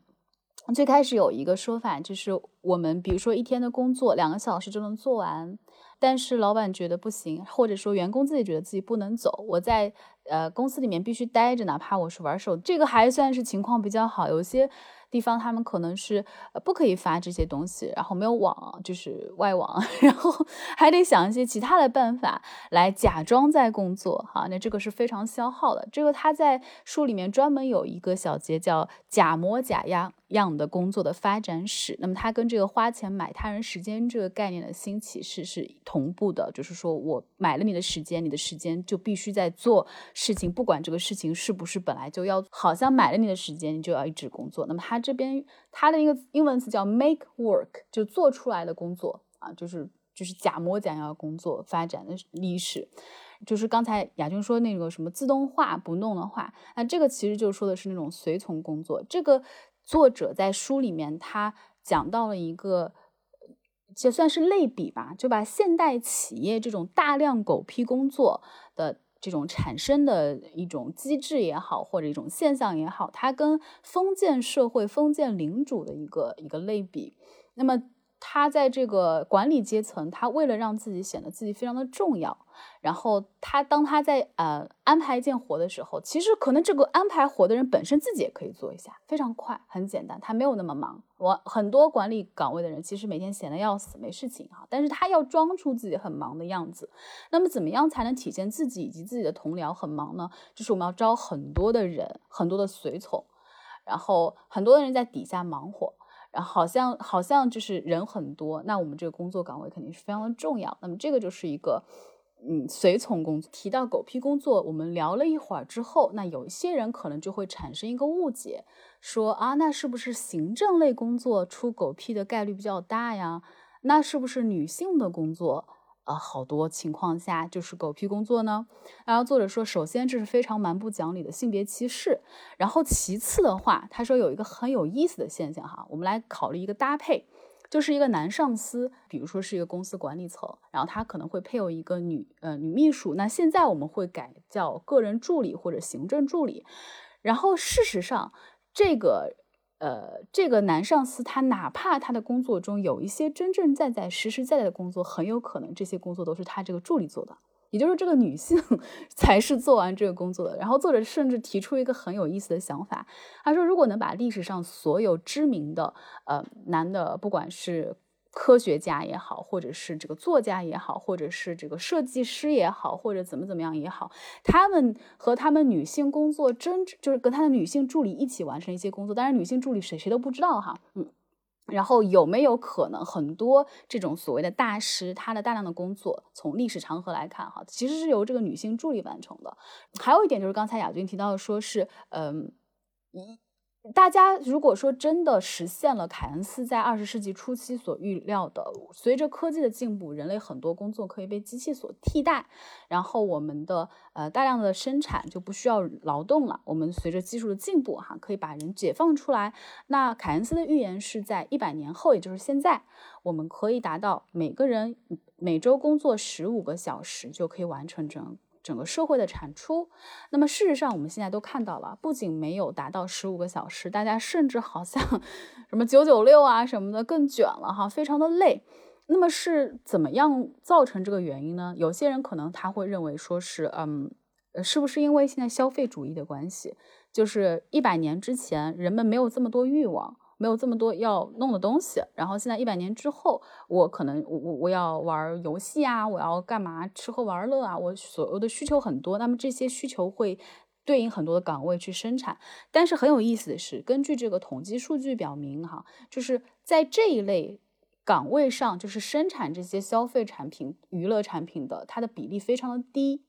Speaker 2: 最开始有一个说法，就是我们比如说一天的工作两个小时就能做完，但是老板觉得不行，或者说员工自己觉得自己不能走，我在呃公司里面必须待着，哪怕我是玩手，这个还算是情况比较好。有些地方他们可能是不可以发这些东西，然后没有网，就是外网，然后还得想一些其他的办法来假装在工作，哈，那这个是非常消耗的。这个他在书里面专门有一个小节叫“假模假样”。样的工作的发展史，那么它跟这个花钱买他人时间这个概念的兴起是是同步的，就是说我买了你的时间，你的时间就必须在做事情，不管这个事情是不是本来就要，好像买了你的时间，你就要一直工作。那么他这边它的一个英文词叫 make work，就做出来的工作啊，就是就是假模假样工作发展的历史，就是刚才亚军说那个什么自动化不弄的话，那这个其实就说的是那种随从工作，这个。作者在书里面，他讲到了一个，就算是类比吧，就把现代企业这种大量狗屁工作的这种产生的一种机制也好，或者一种现象也好，它跟封建社会、封建领主的一个一个类比，那么。他在这个管理阶层，他为了让自己显得自己非常的重要，然后他当他在呃安排一件活的时候，其实可能这个安排活的人本身自己也可以做一下，非常快，很简单，他没有那么忙。我很多管理岗位的人其实每天闲得要死，没事情哈，但是他要装出自己很忙的样子。那么怎么样才能体现自己以及自己的同僚很忙呢？就是我们要招很多的人，很多的随从，然后很多的人在底下忙活。然后好像好像就是人很多，那我们这个工作岗位肯定是非常的重要。那么这个就是一个嗯随从工作。提到狗屁工作，我们聊了一会儿之后，那有一些人可能就会产生一个误解，说啊，那是不是行政类工作出狗屁的概率比较大呀？那是不是女性的工作？呃，好多情况下就是狗屁工作呢。然后作者说，首先这是非常蛮不讲理的性别歧视。然后其次的话，他说有一个很有意思的现象哈，我们来考虑一个搭配，就是一个男上司，比如说是一个公司管理层，然后他可能会配有一个女呃女秘书。那现在我们会改叫个人助理或者行政助理。然后事实上这个。呃，这个男上司他哪怕他的工作中有一些真正在在实实在在的工作，很有可能这些工作都是他这个助理做的，也就是这个女性 才是做完这个工作的。然后作者甚至提出一个很有意思的想法，他说如果能把历史上所有知名的呃男的，不管是科学家也好，或者是这个作家也好，或者是这个设计师也好，或者怎么怎么样也好，他们和他们女性工作真就是跟他的女性助理一起完成一些工作，当然女性助理谁谁都不知道哈，嗯，然后有没有可能很多这种所谓的大师，他的大量的工作从历史长河来看哈，其实是由这个女性助理完成的。还有一点就是刚才亚军提到的，说是嗯一。大家如果说真的实现了凯恩斯在二十世纪初期所预料的，随着科技的进步，人类很多工作可以被机器所替代，然后我们的呃大量的生产就不需要劳动了。我们随着技术的进步，哈，可以把人解放出来。那凯恩斯的预言是在一百年后，也就是现在，我们可以达到每个人每周工作十五个小时就可以完成整。整个社会的产出，那么事实上我们现在都看到了，不仅没有达到十五个小时，大家甚至好像 什么九九六啊什么的更卷了哈，非常的累。那么是怎么样造成这个原因呢？有些人可能他会认为说是，嗯，是不是因为现在消费主义的关系？就是一百年之前人们没有这么多欲望。没有这么多要弄的东西，然后现在一百年之后，我可能我我要玩游戏啊，我要干嘛吃喝玩乐啊，我所有的需求很多，那么这些需求会对应很多的岗位去生产。但是很有意思的是，根据这个统计数据表明，哈，就是在这一类岗位上，就是生产这些消费产品、娱乐产品的，它的比例非常的低，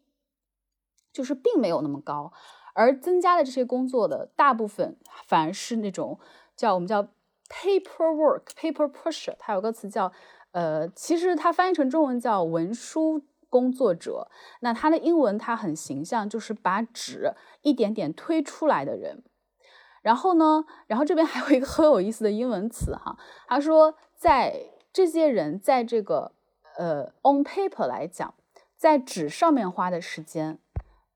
Speaker 2: 就是并没有那么高，而增加的这些工作的大部分反而是那种。叫我们叫 paperwork paper pusher，它有个词叫呃，其实它翻译成中文叫文书工作者。那它的英文它很形象，就是把纸一点点推出来的人。然后呢，然后这边还有一个很有意思的英文词哈，他说在这些人在这个呃 on paper 来讲，在纸上面花的时间，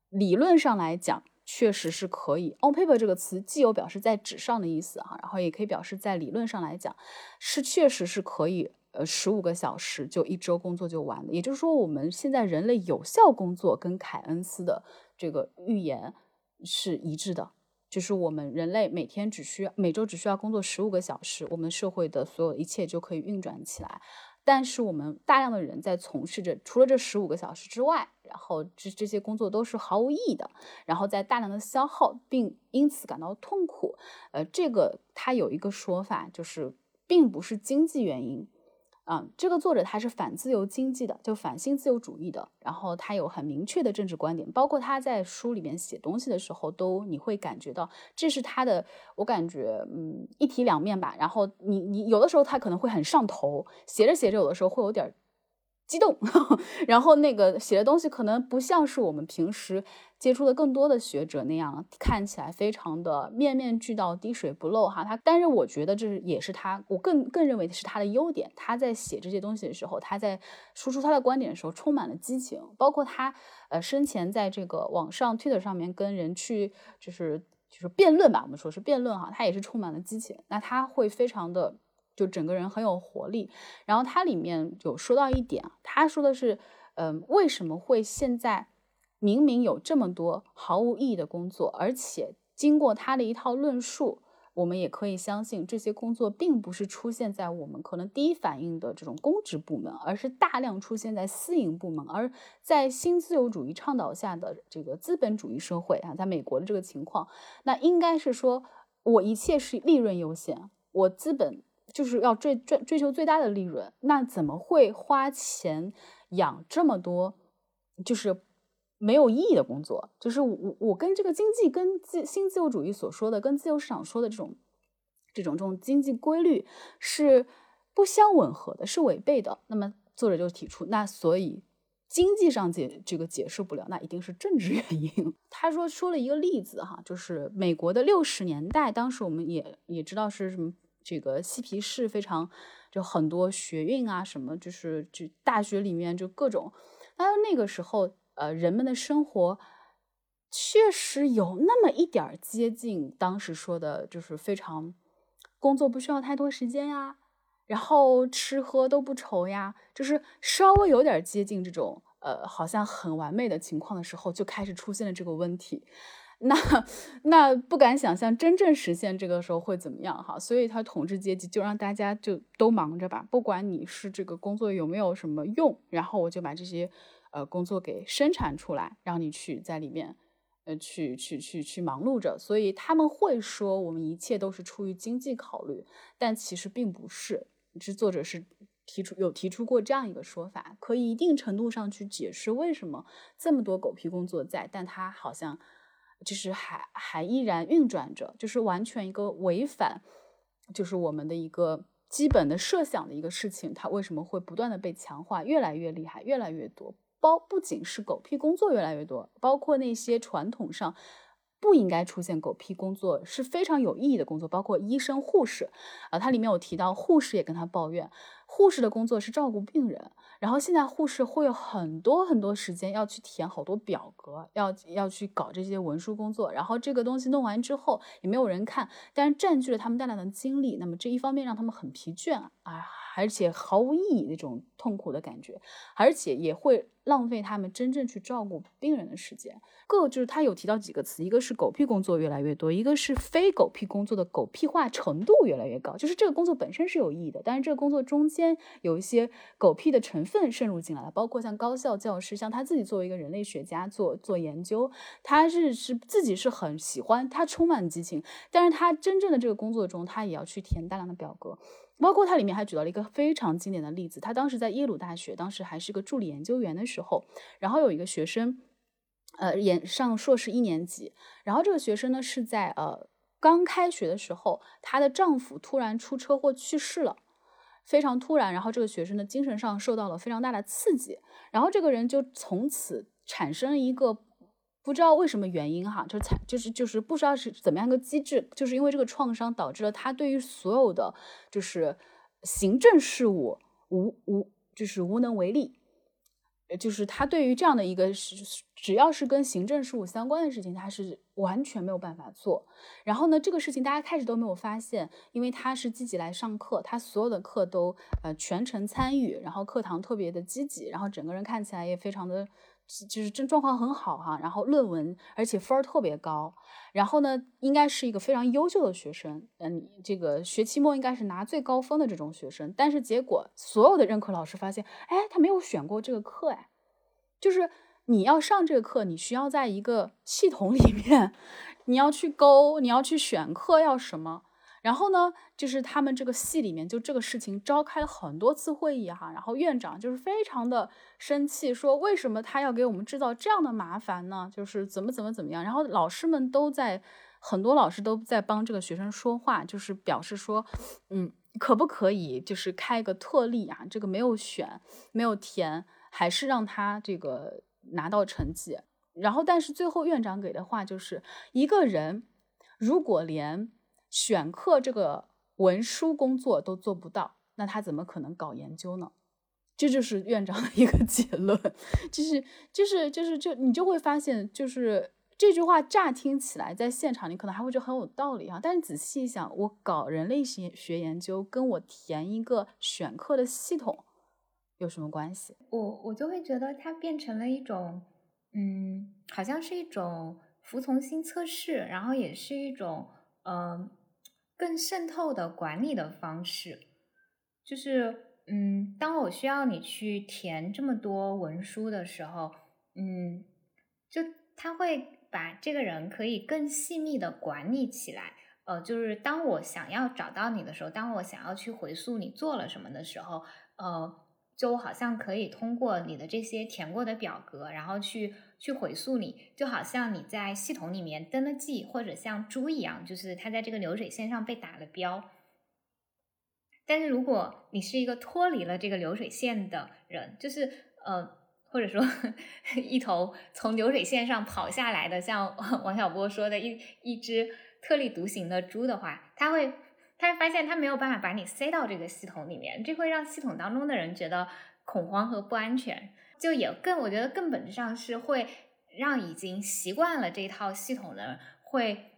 Speaker 2: 理论上来讲。确实是可以。On paper 这个词既有表示在纸上的意思哈，然后也可以表示在理论上来讲是确实是可以呃十五个小时就一周工作就完了。也就是说，我们现在人类有效工作跟凯恩斯的这个预言是一致的，就是我们人类每天只需要每周只需要工作十五个小时，我们社会的所有一切就可以运转起来。但是我们大量的人在从事着除了这十五个小时之外，然后这这些工作都是毫无意义的，然后在大量的消耗，并因此感到痛苦。呃，这个他有一个说法，就是并不是经济原因。啊，这个作者他是反自由经济的，就反新自由主义的。然后他有很明确的政治观点，包括他在书里面写东西的时候，都你会感觉到这是他的。我感觉，嗯，一体两面吧。然后你你有的时候他可能会很上头，写着写着有的时候会有点。激动，然后那个写的东西可能不像是我们平时接触的更多的学者那样，看起来非常的面面俱到、滴水不漏哈。他，但是我觉得这也是他，我更更认为是他的优点。他在写这些东西的时候，他在输出他的观点的时候，充满了激情。包括他呃生前在这个网上 Twitter 上面跟人去就是就是辩论吧，我们说是辩论哈，他也是充满了激情。那他会非常的。就整个人很有活力，然后它里面有说到一点，他说的是，嗯，为什么会现在明明有这么多毫无意义的工作，而且经过他的一套论述，我们也可以相信这些工作并不是出现在我们可能第一反应的这种公职部门，而是大量出现在私营部门，而在新自由主义倡导下的这个资本主义社会啊，在美国的这个情况，那应该是说我一切是利润优先，我资本。就是要追追追求最大的利润，那怎么会花钱养这么多就是没有意义的工作？就是我我跟这个经济跟自新自由主义所说的跟自由市场说的这种这种这种经济规律是不相吻合的，是违背的。那么作者就提出，那所以经济上解这个解释不了，那一定是政治原因。他说说了一个例子哈，就是美国的六十年代，当时我们也也知道是什么。这个嬉皮士非常，就很多学运啊，什么就是就大学里面就各种，但是那个时候，呃，人们的生活确实有那么一点接近当时说的，就是非常工作不需要太多时间呀，然后吃喝都不愁呀，就是稍微有点接近这种，呃，好像很完美的情况的时候，就开始出现了这个问题。那那不敢想象真正实现这个时候会怎么样哈，所以他统治阶级就让大家就都忙着吧，不管你是这个工作有没有什么用，然后我就把这些呃工作给生产出来，让你去在里面呃去去去去忙碌着。所以他们会说我们一切都是出于经济考虑，但其实并不是。这作者是提出有提出过这样一个说法，可以一定程度上去解释为什么这么多狗屁工作在，但他好像。就是还还依然运转着，就是完全一个违反，就是我们的一个基本的设想的一个事情，它为什么会不断的被强化，越来越厉害，越来越多？包不仅是狗屁工作越来越多，包括那些传统上不应该出现狗屁工作是非常有意义的工作，包括医生、护士啊，它里面有提到护士也跟他抱怨，护士的工作是照顾病人。然后现在护士会有很多很多时间要去填好多表格，要要去搞这些文书工作。然后这个东西弄完之后也没有人看，但是占据了他们大量的精力。那么这一方面让他们很疲倦啊，而且毫无意义那种痛苦的感觉，而且也会浪费他们真正去照顾病人的时间。各就是他有提到几个词，一个是狗屁工作越来越多，一个是非狗屁工作的狗屁化程度越来越高。就是这个工作本身是有意义的，但是这个工作中间有一些狗屁的成分渗入进来了，包括像高校教师，像他自己作为一个人类学家做做研究，他是是自己是很喜欢，他充满激情，但是他真正的这个工作中，他也要去填大量的表格。包括他里面还举到了一个非常经典的例子，他当时在耶鲁大学，当时还是个助理研究员的时候，然后有一个学生。呃，研上硕士一年级，然后这个学生呢是在呃刚开学的时候，她的丈夫突然出车祸去世了，非常突然，然后这个学生的精神上受到了非常大的刺激，然后这个人就从此产生了一个不知道为什么原因哈，就才就是就是不知道是怎么样一个机制，就是因为这个创伤导致了他对于所有的就是行政事务无无就是无能为力。就是他对于这样的一个只要是跟行政事务相关的事情，他是完全没有办法做。然后呢，这个事情大家开始都没有发现，因为他是积极来上课，他所有的课都呃全程参与，然后课堂特别的积极，然后整个人看起来也非常的。就是这状况很好哈，然后论文而且分儿特别高，然后呢，应该是一个非常优秀的学生，嗯，这个学期末应该是拿最高分的这种学生，但是结果所有的任课老师发现，哎，他没有选过这个课，哎，就是你要上这个课，你需要在一个系统里面，你要去勾，你要去选课要什么。然后呢，就是他们这个系里面就这个事情召开了很多次会议哈，然后院长就是非常的生气，说为什么他要给我们制造这样的麻烦呢？就是怎么怎么怎么样。然后老师们都在，很多老师都在帮这个学生说话，就是表示说，嗯，可不可以就是开个特例啊？这个没有选，没有填，还是让他这个拿到成绩。然后，但是最后院长给的话就是一个人如果连。选课这个文书工作都做不到，那他怎么可能搞研究呢？这就是院长的一个结论，就是就是就是就你就会发现，就是这句话乍听起来，在现场你可能还会觉得很有道理啊，但是仔细一想，我搞人类学学研究，跟我填一个选课的系统有什么关系？
Speaker 1: 我我就会觉得它变成了一种，嗯，好像是一种服从性测试，然后也是一种，嗯。更渗透的管理的方式，就是，嗯，当我需要你去填这么多文书的时候，嗯，就他会把这个人可以更细密的管理起来，呃，就是当我想要找到你的时候，当我想要去回溯你做了什么的时候，呃。就我好像可以通过你的这些填过的表格，然后去去回溯你，就好像你在系统里面登了记，或者像猪一样，就是它在这个流水线上被打了标。但是如果你是一个脱离了这个流水线的人，就是呃，或者说 一头从流水线上跑下来的，像王小波说的一一只特立独行的猪的话，他会。他发现他没有办法把你塞到这个系统里面，这会让系统当中的人觉得恐慌和不安全，就也更我觉得更本质上是会让已经习惯了这套系统的人会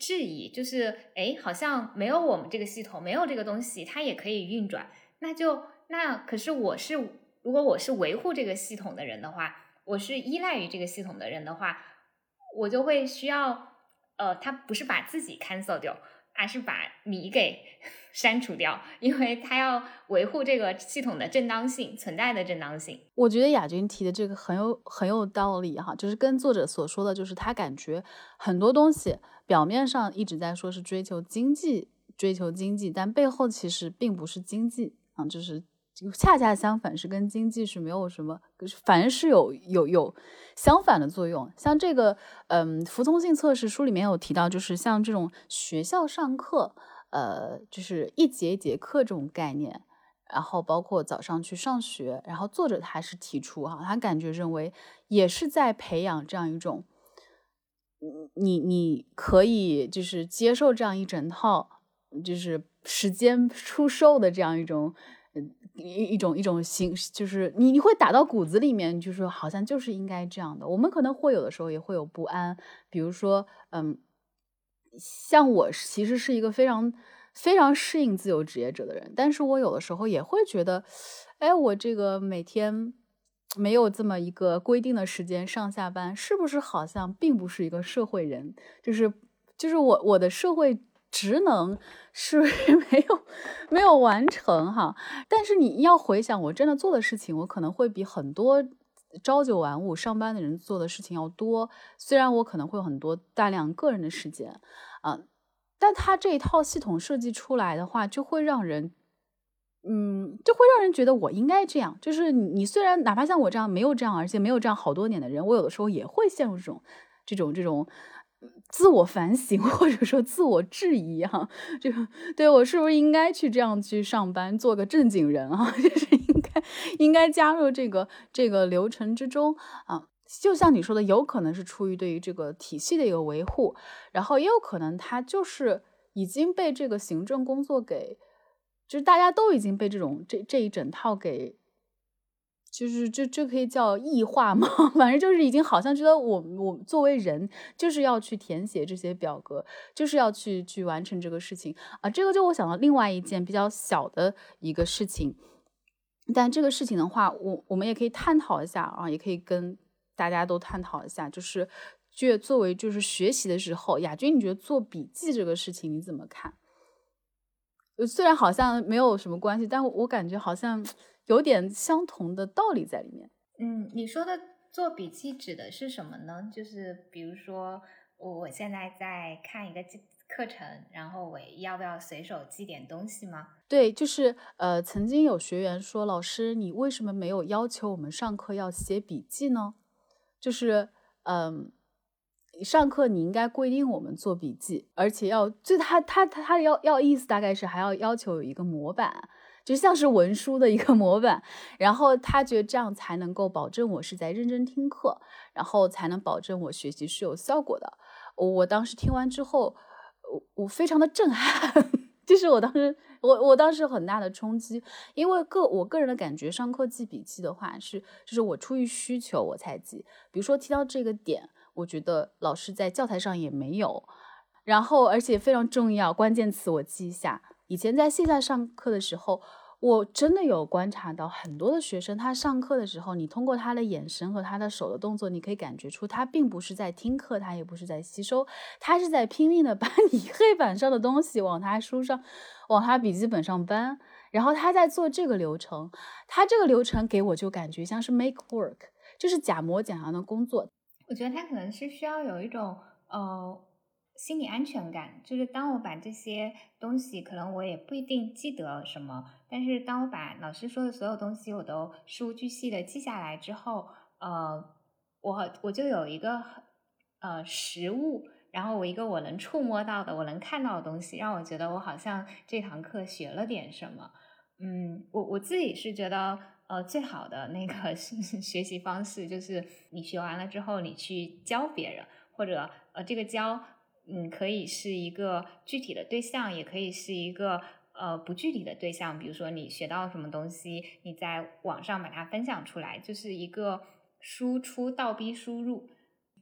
Speaker 1: 质疑，就是哎，好像没有我们这个系统，没有这个东西，它也可以运转。那就那可是我是如果我是维护这个系统的人的话，我是依赖于这个系统的人的话，我就会需要呃，他不是把自己 cancel 掉。而是把你给 删除掉，因为他要维护这个系统的正当性存在的正当性。
Speaker 2: 我觉得亚军提的这个很有很有道理哈，就是跟作者所说的，就是他感觉很多东西表面上一直在说是追求经济，追求经济，但背后其实并不是经济啊，就是。恰恰相反，是跟经济是没有什么，反而是有有有相反的作用。像这个，嗯，服从性测试书里面有提到，就是像这种学校上课，呃，就是一节一节课这种概念，然后包括早上去上学，然后作者他还是提出哈，他感觉认为也是在培养这样一种，你你可以就是接受这样一整套，就是时间出售的这样一种。一一种一种形，就是你你会打到骨子里面，就是好像就是应该这样的。我们可能会有的时候也会有不安，比如说，嗯，像我其实是一个非常非常适应自由职业者的人，但是我有的时候也会觉得，哎，我这个每天没有这么一个规定的时间上下班，是不是好像并不是一个社会人？就是就是我我的社会。职能是 没有没有完成哈，但是你要回想我真的做的事情，我可能会比很多朝九晚五上班的人做的事情要多。虽然我可能会有很多大量个人的时间啊，但他这一套系统设计出来的话，就会让人，嗯，就会让人觉得我应该这样。就是你虽然哪怕像我这样没有这样，而且没有这样好多年的人，我有的时候也会陷入这种这种这种。自我反省 或者说自我质疑哈，这个对我是不是应该去这样去上班，做个正经人啊？就是应该应该加入这个这个流程之中啊。就像你说的，有可能是出于对于这个体系的一个维护，然后也有可能他就是已经被这个行政工作给，就是大家都已经被这种这这一整套给就是这这可以叫异化吗？反正就是已经好像觉得我我作为人就是要去填写这些表格，就是要去去完成这个事情啊。这个就我想到另外一件比较小的一个事情，但这个事情的话，我我们也可以探讨一下啊，也可以跟大家都探讨一下，就是就作为就是学习的时候，亚军，你觉得做笔记这个事情你怎么看？虽然好像没有什么关系，但我感觉好像。有点相同的道理在里面。
Speaker 1: 嗯，你说的做笔记指的是什么呢？就是比如说，我我现在在看一个课程，然后我要不要随手记点东西吗？
Speaker 2: 对，就是呃，曾经有学员说，老师，你为什么没有要求我们上课要写笔记呢？就是嗯，上课你应该规定我们做笔记，而且要就他他他他要要意思大概是还要要求有一个模板。就像是文书的一个模板，然后他觉得这样才能够保证我是在认真听课，然后才能保证我学习是有效果的。我我当时听完之后，我我非常的震撼，就是我当时我我当时很大的冲击，因为个我个人的感觉，上课记笔记的话是就是我出于需求我才记，比如说提到这个点，我觉得老师在教材上也没有，然后而且非常重要，关键词我记一下。以前在线下上课的时候，我真的有观察到很多的学生，他上课的时候，你通过他的眼神和他的手的动作，你可以感觉出他并不是在听课，他也不是在吸收，他是在拼命的把你黑板上的东西往他书上、往他笔记本上搬，然后他在做这个流程。他这个流程给我就感觉像是 make work，就是假模假样的工作。
Speaker 1: 我觉得他可能是需要有一种呃。心理安全感，就是当我把这些东西，可能我也不一定记得什么，但是当我把老师说的所有东西我都事无巨细的记下来之后，呃，我我就有一个呃实物，然后我一个我能触摸到的、我能看到的东西，让我觉得我好像这堂课学了点什么。嗯，我我自己是觉得，呃，最好的那个 学习方式就是你学完了之后，你去教别人，或者呃，这个教。嗯，可以是一个具体的对象，也可以是一个呃不具体的对象。比如说你学到什么东西，你在网上把它分享出来，就是一个输出倒逼输入。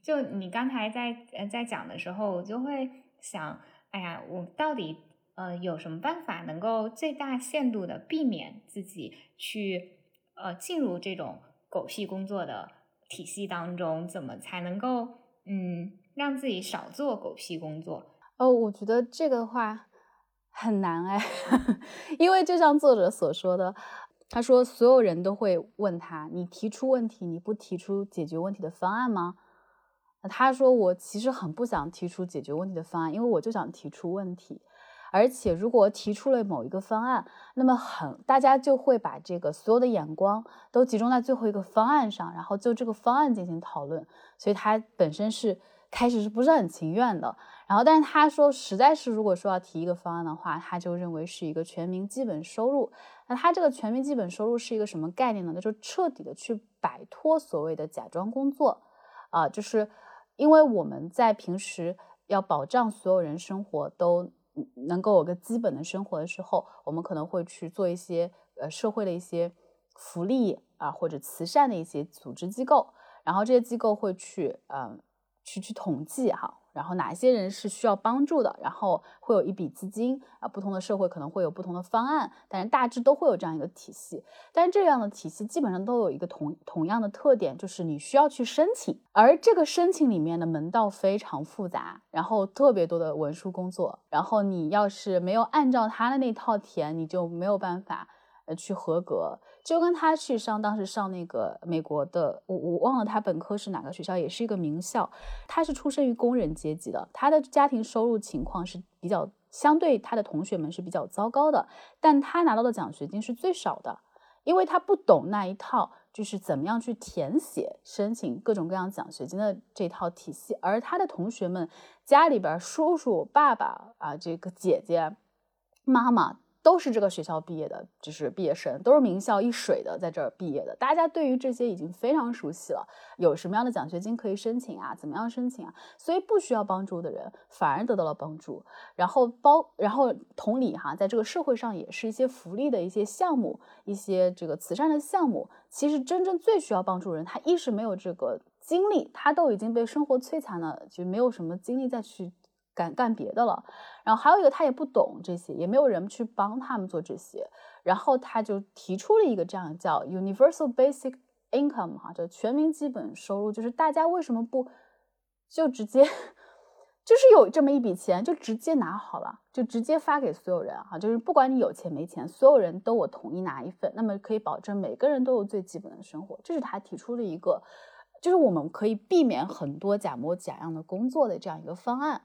Speaker 1: 就你刚才在呃在讲的时候，我就会想，哎呀，我到底呃有什么办法能够最大限度的避免自己去呃进入这种狗屁工作的体系当中？怎么才能够嗯？让自己少做狗屁工作
Speaker 2: 哦，我觉得这个话很难哎，因为就像作者所说的，他说所有人都会问他，你提出问题，你不提出解决问题的方案吗？他说我其实很不想提出解决问题的方案，因为我就想提出问题，而且如果提出了某一个方案，那么很大家就会把这个所有的眼光都集中在最后一个方案上，然后就这个方案进行讨论，所以他本身是。开始是不是很情愿的？然后，但是他说，实在是如果说要提一个方案的话，他就认为是一个全民基本收入。那他这个全民基本收入是一个什么概念呢？那就彻底的去摆脱所谓的假装工作啊，就是因为我们在平时要保障所有人生活都能够有个基本的生活的时候，我们可能会去做一些呃社会的一些福利啊或者慈善的一些组织机构，然后这些机构会去嗯。去去统计哈，然后哪些人是需要帮助的，然后会有一笔资金啊，不同的社会可能会有不同的方案，但是大致都会有这样一个体系。但是这样的体系基本上都有一个同同样的特点，就是你需要去申请，而这个申请里面的门道非常复杂，然后特别多的文书工作，然后你要是没有按照他的那套填，你就没有办法去合格。就跟他去上，当时上那个美国的，我我忘了他本科是哪个学校，也是一个名校。他是出生于工人阶级的，他的家庭收入情况是比较相对他的同学们是比较糟糕的，但他拿到的奖学金是最少的，因为他不懂那一套，就是怎么样去填写申请各种各样奖学金的这套体系。而他的同学们家里边叔叔、爸爸啊，这个姐姐、妈妈。都是这个学校毕业的，就是毕业生，都是名校一水的在这儿毕业的，大家对于这些已经非常熟悉了。有什么样的奖学金可以申请啊？怎么样申请啊？所以不需要帮助的人反而得到了帮助。然后包，然后同理哈，在这个社会上也是一些福利的一些项目，一些这个慈善的项目，其实真正最需要帮助人，他一是没有这个精力，他都已经被生活摧残了，就没有什么精力再去。干干别的了，然后还有一个他也不懂这些，也没有人去帮他们做这些，然后他就提出了一个这样叫 universal basic income 哈，就全民基本收入，就是大家为什么不就直接 就是有这么一笔钱就直接拿好了，就直接发给所有人哈，就是不管你有钱没钱，所有人都我统一拿一份，那么可以保证每个人都有最基本的生活，这是他提出的一个，就是我们可以避免很多假模假样的工作的这样一个方案。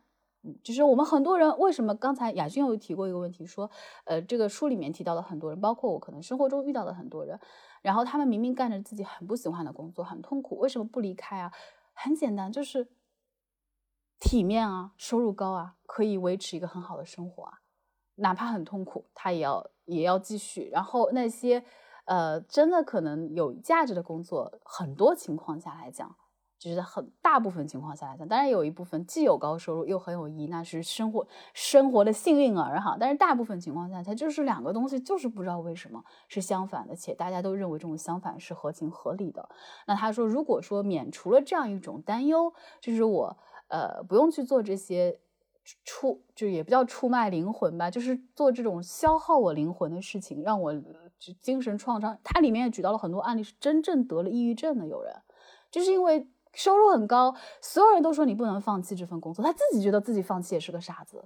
Speaker 2: 就是我们很多人为什么刚才亚军有提过一个问题，说，呃，这个书里面提到的很多人，包括我可能生活中遇到的很多人，然后他们明明干着自己很不喜欢的工作，很痛苦，为什么不离开啊？很简单，就是体面啊，收入高啊，可以维持一个很好的生活啊，哪怕很痛苦，他也要也要继续。然后那些，呃，真的可能有价值的工作，很多情况下来讲。就是在很大部分情况下来讲，当然有一部分既有高收入又很有意义，那是生活生活的幸运儿哈。但是大部分情况下，它就是两个东西，就是不知道为什么是相反的，且大家都认为这种相反是合情合理的。那他说，如果说免除了这样一种担忧，就是我呃不用去做这些出就也不叫出卖灵魂吧，就是做这种消耗我灵魂的事情，让我精神创伤。它里面也举到了很多案例，是真正得了抑郁症的有人，就是因为。收入很高，所有人都说你不能放弃这份工作，他自己觉得自己放弃也是个傻子。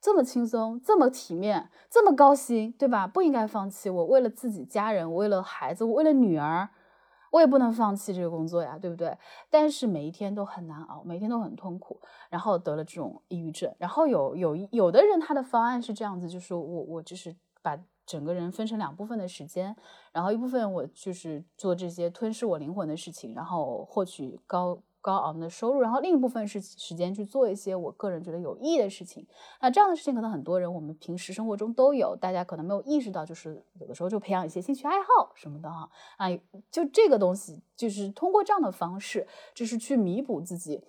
Speaker 2: 这么轻松，这么体面，这么高薪，对吧？不应该放弃。我为了自己家人，为了孩子，我为了女儿，我也不能放弃这个工作呀，对不对？但是每一天都很难熬，每天都很痛苦，然后得了这种抑郁症。然后有有有的人他的方案是这样子，就是我我就是把。整个人分成两部分的时间，然后一部分我就是做这些吞噬我灵魂的事情，然后获取高高昂的收入，然后另一部分是时间去做一些我个人觉得有意义的事情。那这样的事情可能很多人我们平时生活中都有，大家可能没有意识到，就是有的时候就培养一些兴趣爱好什么的哈啊，就这个东西就是通过这样的方式，就是去弥补自己。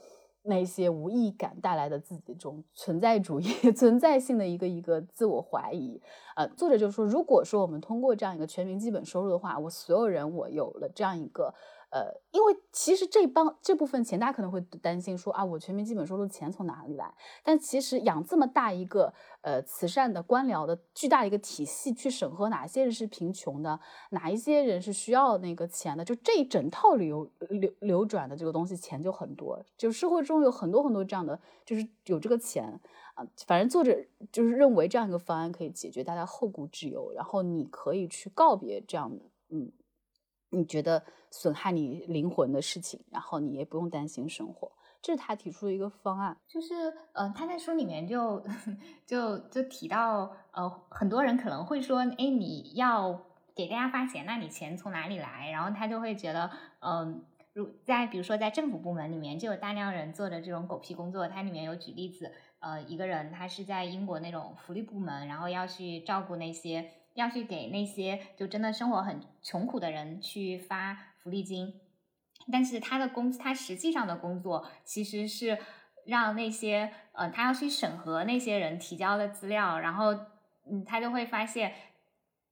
Speaker 2: 那些无意感带来的自己的这种存在主义、存在性的一个一个自我怀疑，呃，作者就说，如果说我们通过这样一个全民基本收入的话，我所有人我有了这样一个。呃，因为其实这帮这部分钱，大家可能会担心说啊，我全民基本收入钱从哪里来？但其实养这么大一个呃慈善的官僚的巨大一个体系，去审核哪些人是贫穷的，哪一些人是需要那个钱的，就这一整套流流流转的这个东西，钱就很多。就社会中有很多很多这样的，就是有这个钱啊。反正作者就是认为这样一个方案可以解决大家后顾之忧，然后你可以去告别这样的嗯。你觉得损害你灵魂的事情，然后你也不用担心生活，这是他提出的一个方案。
Speaker 1: 就是，呃，他在书里面就 就就提到，呃，很多人可能会说，哎，你要给大家发钱，那你钱从哪里来？然后他就会觉得，嗯，如在比如说在政府部门里面，就有大量人做的这种狗屁工作。他里面有举例子，呃，一个人他是在英国那种福利部门，然后要去照顾那些。要去给那些就真的生活很穷苦的人去发福利金，但是他的工他实际上的工作其实是让那些呃他要去审核那些人提交的资料，然后嗯他就会发现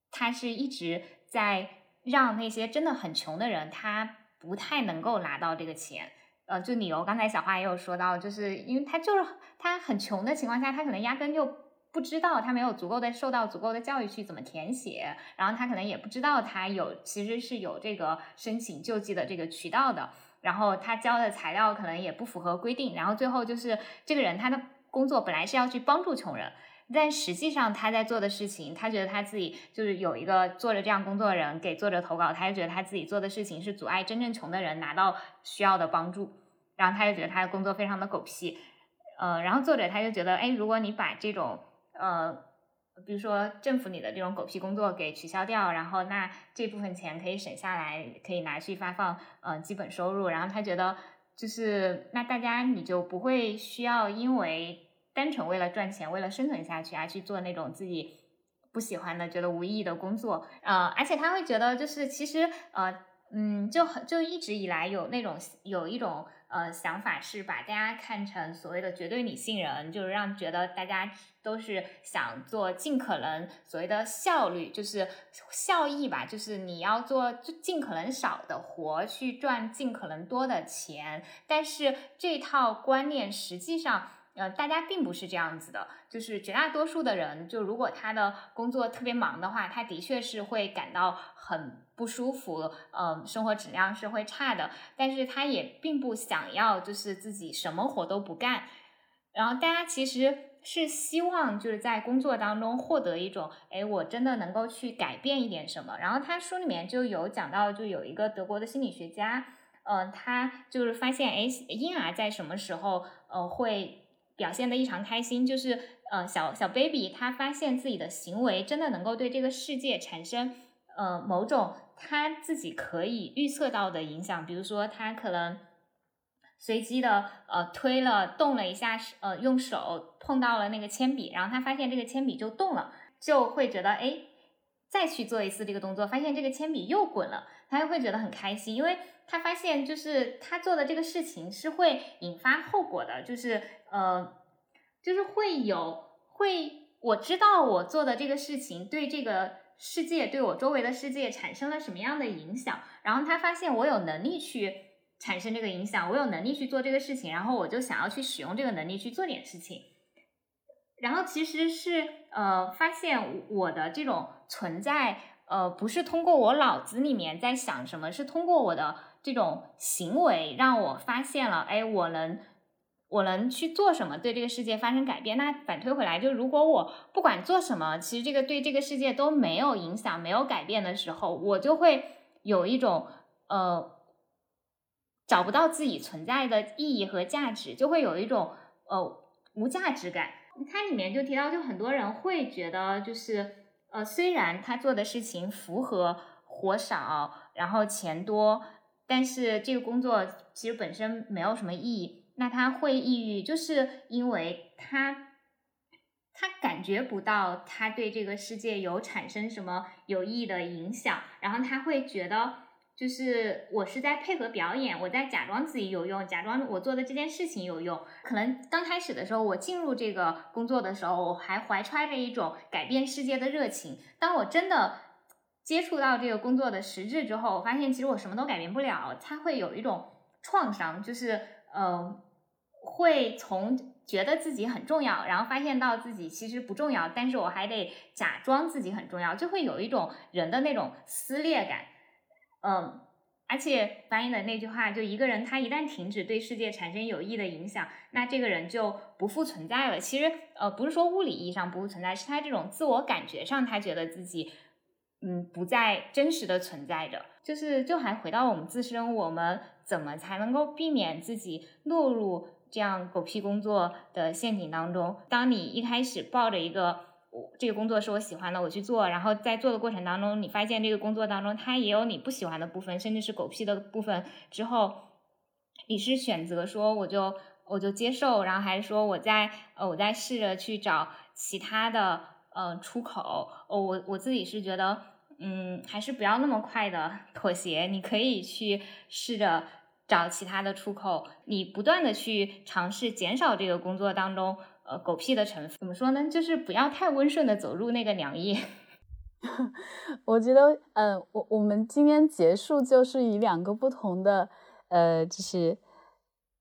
Speaker 1: 他是一直在让那些真的很穷的人他不太能够拿到这个钱，呃就理由刚才小花也有说到，就是因为他就是他很穷的情况下，他可能压根就。不知道他没有足够的受到足够的教育去怎么填写，然后他可能也不知道他有其实是有这个申请救济的这个渠道的，然后他交的材料可能也不符合规定，然后最后就是这个人他的工作本来是要去帮助穷人，但实际上他在做的事情，他觉得他自己就是有一个做着这样工作的人给作者投稿，他就觉得他自己做的事情是阻碍真正穷的人拿到需要的帮助，然后他就觉得他的工作非常的狗屁，呃，然后作者他就觉得，哎，如果你把这种呃，比如说政府里的这种狗屁工作给取消掉，然后那这部分钱可以省下来，可以拿去发放呃基本收入。然后他觉得就是那大家你就不会需要因为单纯为了赚钱、为了生存下去而去做那种自己不喜欢的、觉得无意义的工作，呃，而且他会觉得就是其实呃嗯，就很就一直以来有那种有一种。呃，想法是把大家看成所谓的绝对理性人，就是让觉得大家都是想做尽可能所谓的效率，就是效益吧，就是你要做就尽可能少的活，去赚尽可能多的钱。但是这套观念实际上。呃，大家并不是这样子的，就是绝大多数的人，就如果他的工作特别忙的话，他的确是会感到很不舒服，呃，生活质量是会差的。但是他也并不想要，就是自己什么活都不干。然后大家其实是希望就是在工作当中获得一种，哎，我真的能够去改变一点什么。然后他书里面就有讲到，就有一个德国的心理学家，呃，他就是发现，哎，婴儿在什么时候，呃，会表现的异常开心，就是呃小小 baby 他发现自己的行为真的能够对这个世界产生呃某种他自己可以预测到的影响，比如说他可能随机的呃推了动了一下呃用手碰到了那个铅笔，然后他发现这个铅笔就动了，就会觉得哎再去做一次这个动作，发现这个铅笔又滚了，他就会觉得很开心，因为他发现就是他做的这个事情是会引发后果的，就是。呃，就是会有会，我知道我做的这个事情对这个世界，对我周围的世界产生了什么样的影响。然后他发现我有能力去产生这个影响，我有能力去做这个事情，然后我就想要去使用这个能力去做点事情。然后其实是呃，发现我的这种存在，呃，不是通过我脑子里面在想什么，是通过我的这种行为让我发现了，哎，我能。我能去做什么对这个世界发生改变？那反推回来，就如果我不管做什么，其实这个对这个世界都没有影响、没有改变的时候，我就会有一种呃找不到自己存在的意义和价值，就会有一种呃无价值感。它里面就提到，就很多人会觉得，就是呃虽然他做的事情符合活少，然后钱多，但是这个工作其实本身没有什么意义。那他会抑郁，就是因为他他感觉不到他对这个世界有产生什么有益的影响，然后他会觉得就是我是在配合表演，我在假装自己有用，假装我做的这件事情有用。可能刚开始的时候，我进入这个工作的时候，我还怀揣着一种改变世界的热情。当我真的接触到这个工作的实质之后，我发现其实我什么都改变不了。他会有一种创伤，就是嗯。会从觉得自己很重要，然后发现到自己其实不重要，但是我还得假装自己很重要，就会有一种人的那种撕裂感。嗯，而且翻译的那句话，就一个人他一旦停止对世界产生有益的影响，那这个人就不复存在了。其实呃，不是说物理意义上不复存在，是他这种自我感觉上，他觉得自己嗯不再真实的存在着。就是就还回到我们自身，我们怎么才能够避免自己落入？这样狗屁工作的陷阱当中，当你一开始抱着一个我这个工作是我喜欢的，我去做，然后在做的过程当中，你发现这个工作当中它也有你不喜欢的部分，甚至是狗屁的部分之后，你是选择说我就我就接受，然后还是说我在呃我在试着去找其他的呃出口？哦，我我自己是觉得，嗯，还是不要那么快的妥协，你可以去试着。找其他的出口，你不断的去尝试减少这个工作当中呃狗屁的成分。怎么说呢？就是不要太温顺的走入那个良夜。
Speaker 2: 我觉得，呃，我我们今天结束就是以两个不同的呃就是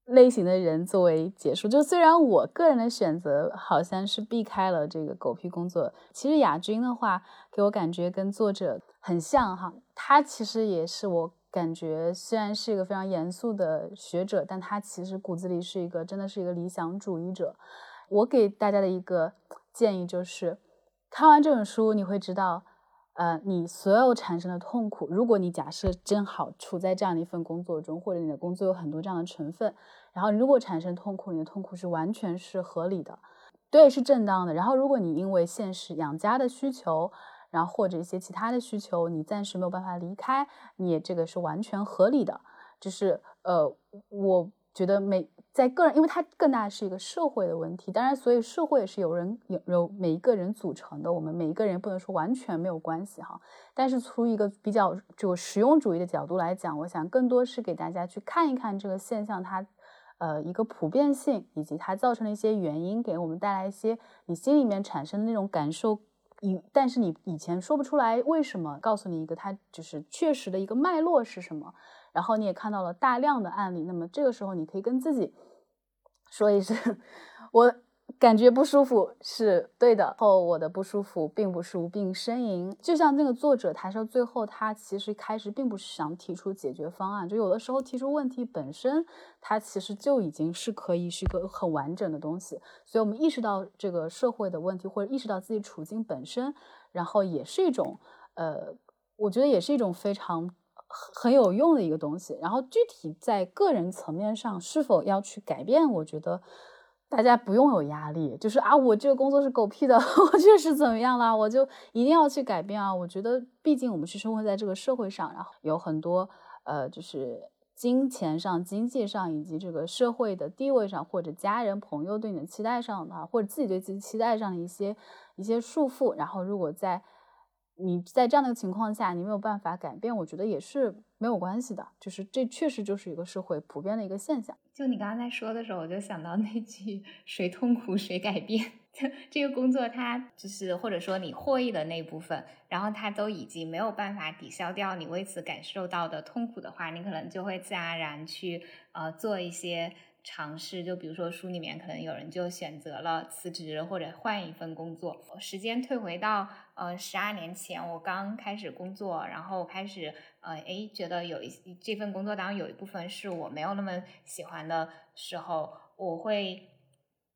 Speaker 2: 类型的人作为结束。就虽然我个人的选择好像是避开了这个狗屁工作，其实亚军的话给我感觉跟作者很像哈，他其实也是我。感觉虽然是一个非常严肃的学者，但他其实骨子里是一个真的是一个理想主义者。我给大家的一个建议就是，看完这本书，你会知道，呃，你所有产生的痛苦，如果你假设正好处在这样的一份工作中，或者你的工作有很多这样的成分，然后如果产生痛苦，你的痛苦是完全是合理的，对，是正当的。然后如果你因为现实养家的需求，然后或者一些其他的需求，你暂时没有办法离开，你也这个是完全合理的。就是呃，我觉得每在个人，因为它更大的是一个社会的问题。当然，所以社会是由人有由每一个人组成的。我们每一个人不能说完全没有关系哈。但是，从一个比较就实用主义的角度来讲，我想更多是给大家去看一看这个现象它呃一个普遍性，以及它造成的一些原因，给我们带来一些你心里面产生的那种感受。以但是你以前说不出来为什么，告诉你一个它就是确实的一个脉络是什么。然后你也看到了大量的案例，那么这个时候你可以跟自己说一声，我感觉不舒服是对的。后我的不舒服并不是无病呻吟，就像那个作者他说，最后他其实开始并不是想提出解决方案，就有的时候提出问题本身，它其实就已经是可以是一个很完整的东西。所以我们意识到这个社会的问题，或者意识到自己处境本身，然后也是一种呃，我觉得也是一种非常。很有用的一个东西，然后具体在个人层面上是否要去改变，我觉得大家不用有压力，就是啊，我这个工作是狗屁的，我确实怎么样了，我就一定要去改变啊。我觉得，毕竟我们是生活在这个社会上，然后有很多呃，就是金钱上、经济上，以及这个社会的地位上，或者家人朋友对你的期待上的，或者自己对自己期待上的一些一些束缚，然后如果在。你在这样的情况下，你没有办法改变，我觉得也是没有关系的。就是这确实就是一个社会普遍的一个现象。
Speaker 1: 就你刚刚在说的时候，我就想到那句“谁痛苦谁改变”。这个工作它就是或者说你获益的那部分，然后它都已经没有办法抵消掉你为此感受到的痛苦的话，你可能就会自然而然去呃做一些。尝试，就比如说书里面可能有人就选择了辞职或者换一份工作。时间退回到呃十二年前，我刚开始工作，然后开始呃哎觉得有一这份工作当中有一部分是我没有那么喜欢的时候，我会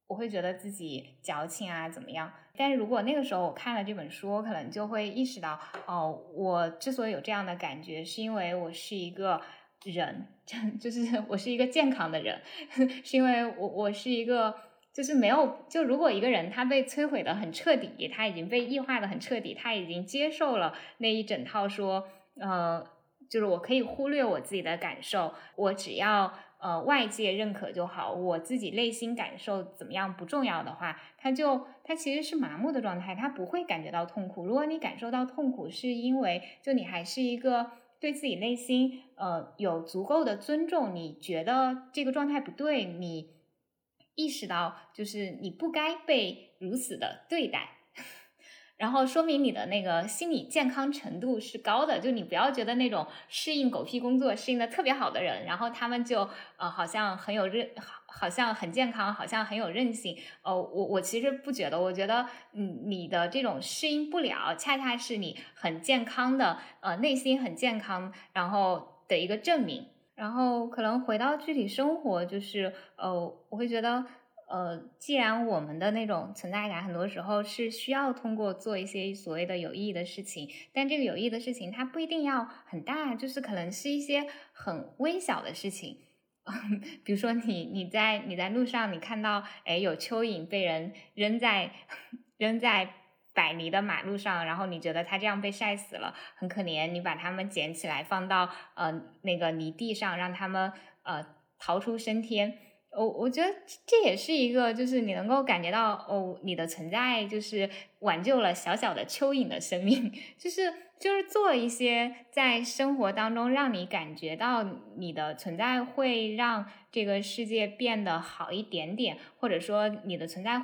Speaker 1: 我会觉得自己矫情啊怎么样？但是如果那个时候我看了这本书，我可能就会意识到哦，我之所以有这样的感觉，是因为我是一个。人，就是我是一个健康的人，是因为我我是一个就是没有就如果一个人他被摧毁的很彻底，他已经被异化的很彻底，他已经接受了那一整套说呃就是我可以忽略我自己的感受，我只要呃外界认可就好，我自己内心感受怎么样不重要的话，他就他其实是麻木的状态，他不会感觉到痛苦。如果你感受到痛苦，是因为就你还是一个。对自己内心，呃，有足够的尊重，你觉得这个状态不对，你意识到就是你不该被如此的对待。然后说明你的那个心理健康程度是高的，就你不要觉得那种适应狗屁工作适应的特别好的人，然后他们就呃好像很有韧，好好像很健康，好像很有韧性。呃，我我其实不觉得，我觉得嗯你的这种适应不了，恰恰是你很健康的，呃内心很健康，然后的一个证明。然后可能回到具体生活，就是呃我会觉得。呃，既然我们的那种存在感很多时候是需要通过做一些所谓的有意义的事情，但这个有意义的事情它不一定要很大，就是可能是一些很微小的事情，比如说你你在你在路上你看到哎有蚯蚓被人扔在 扔在柏泥的马路上，然后你觉得它这样被晒死了很可怜，你把它们捡起来放到呃那个泥地上，让它们呃逃出升天。我我觉得这也是一个，就是你能够感觉到哦，你的存在就是挽救了小小的蚯蚓的生命，就是就是做一些在生活当中让你感觉到你的存在会让这个世界变得好一点点，或者说你的存在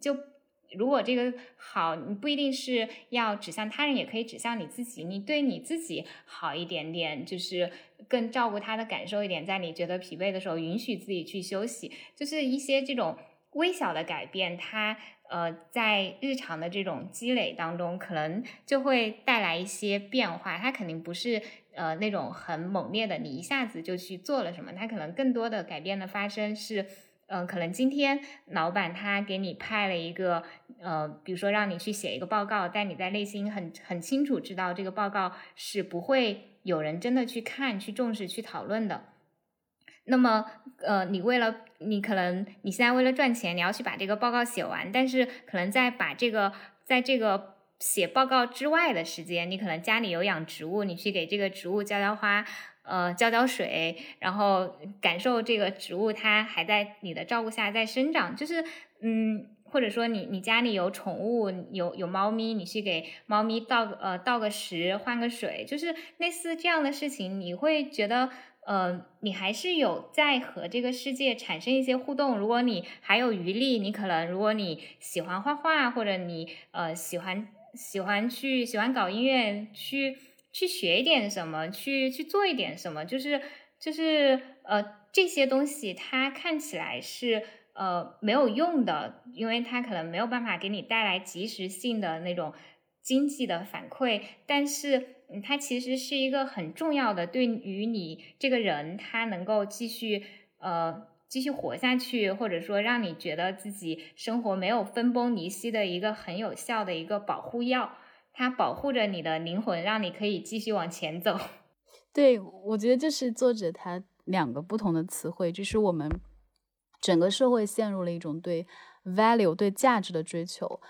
Speaker 1: 就。如果这个好，你不一定是要指向他人，也可以指向你自己。你对你自己好一点点，就是更照顾他的感受一点。在你觉得疲惫的时候，允许自己去休息，就是一些这种微小的改变，它呃在日常的这种积累当中，可能就会带来一些变化。它肯定不是呃那种很猛烈的，你一下子就去做了什么。它可能更多的改变的发生是。嗯，可能今天老板他给你派了一个，呃，比如说让你去写一个报告，但你在内心很很清楚知道这个报告是不会有人真的去看、去重视、去讨论的。那么，呃，你为了你可能你现在为了赚钱，你要去把这个报告写完，但是可能在把这个在这个写报告之外的时间，你可能家里有养植物，你去给这个植物浇浇花。呃浇浇水，然后感受这个植物它还在你的照顾下在生长，就是嗯。或者说你你家里有宠物，有有猫咪，你去给猫咪倒呃倒个食，换个水，就是类似这样的事情，你会觉得呃你还是有在和这个世界产生一些互动。如果你还有余力，你可能如果你喜欢画画，或者你呃喜欢喜欢去喜欢搞音乐，去去学一点什么，去去做一点什么，就是就是呃这些东西，它看起来是。呃，没有用的，因为它可能没有办法给你带来及时性的那种经济的反馈，但是它其实是一个很重要的，对于你这个人，他能够继续呃继续活下去，或者说让你觉得自己生活没有分崩离析的一个很有效的一个保护药，它保护着你的灵魂，让你可以继续往前走。
Speaker 2: 对，我觉得这是作者他两个不同的词汇，就是我们。整个社会陷入了一种对 value 对价值的追求，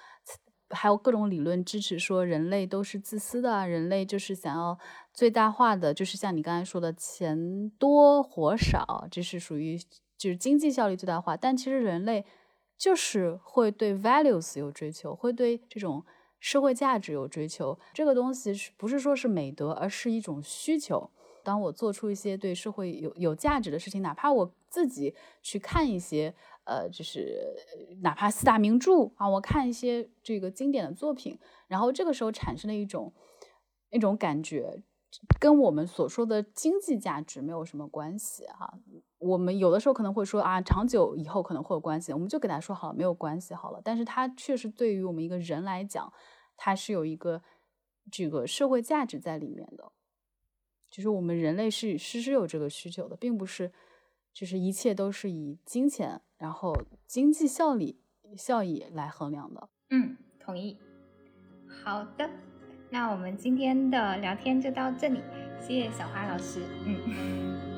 Speaker 2: 还有各种理论支持说人类都是自私的，人类就是想要最大化的，就是像你刚才说的钱多活少，这是属于就是经济效率最大化。但其实人类就是会对 values 有追求，会对这种社会价值有追求。这个东西是不是说是美德，而是一种需求。当我做出一些对社会有有价值的事情，哪怕我自己去看一些，呃，就是哪怕四大名著啊，我看一些这个经典的作品，然后这个时候产生了一种一种感觉，跟我们所说的经济价值没有什么关系哈。我们有的时候可能会说啊，长久以后可能会有关系，我们就给他说好了，没有关系好了。但是它确实对于我们一个人来讲，它是有一个这个社会价值在里面的。就是我们人类是是是有这个需求的，并不是，就是一切都是以金钱，然后经济效益效益来衡量的。
Speaker 1: 嗯，同意。好的，那我们今天的聊天就到这里，谢谢小花老师。嗯。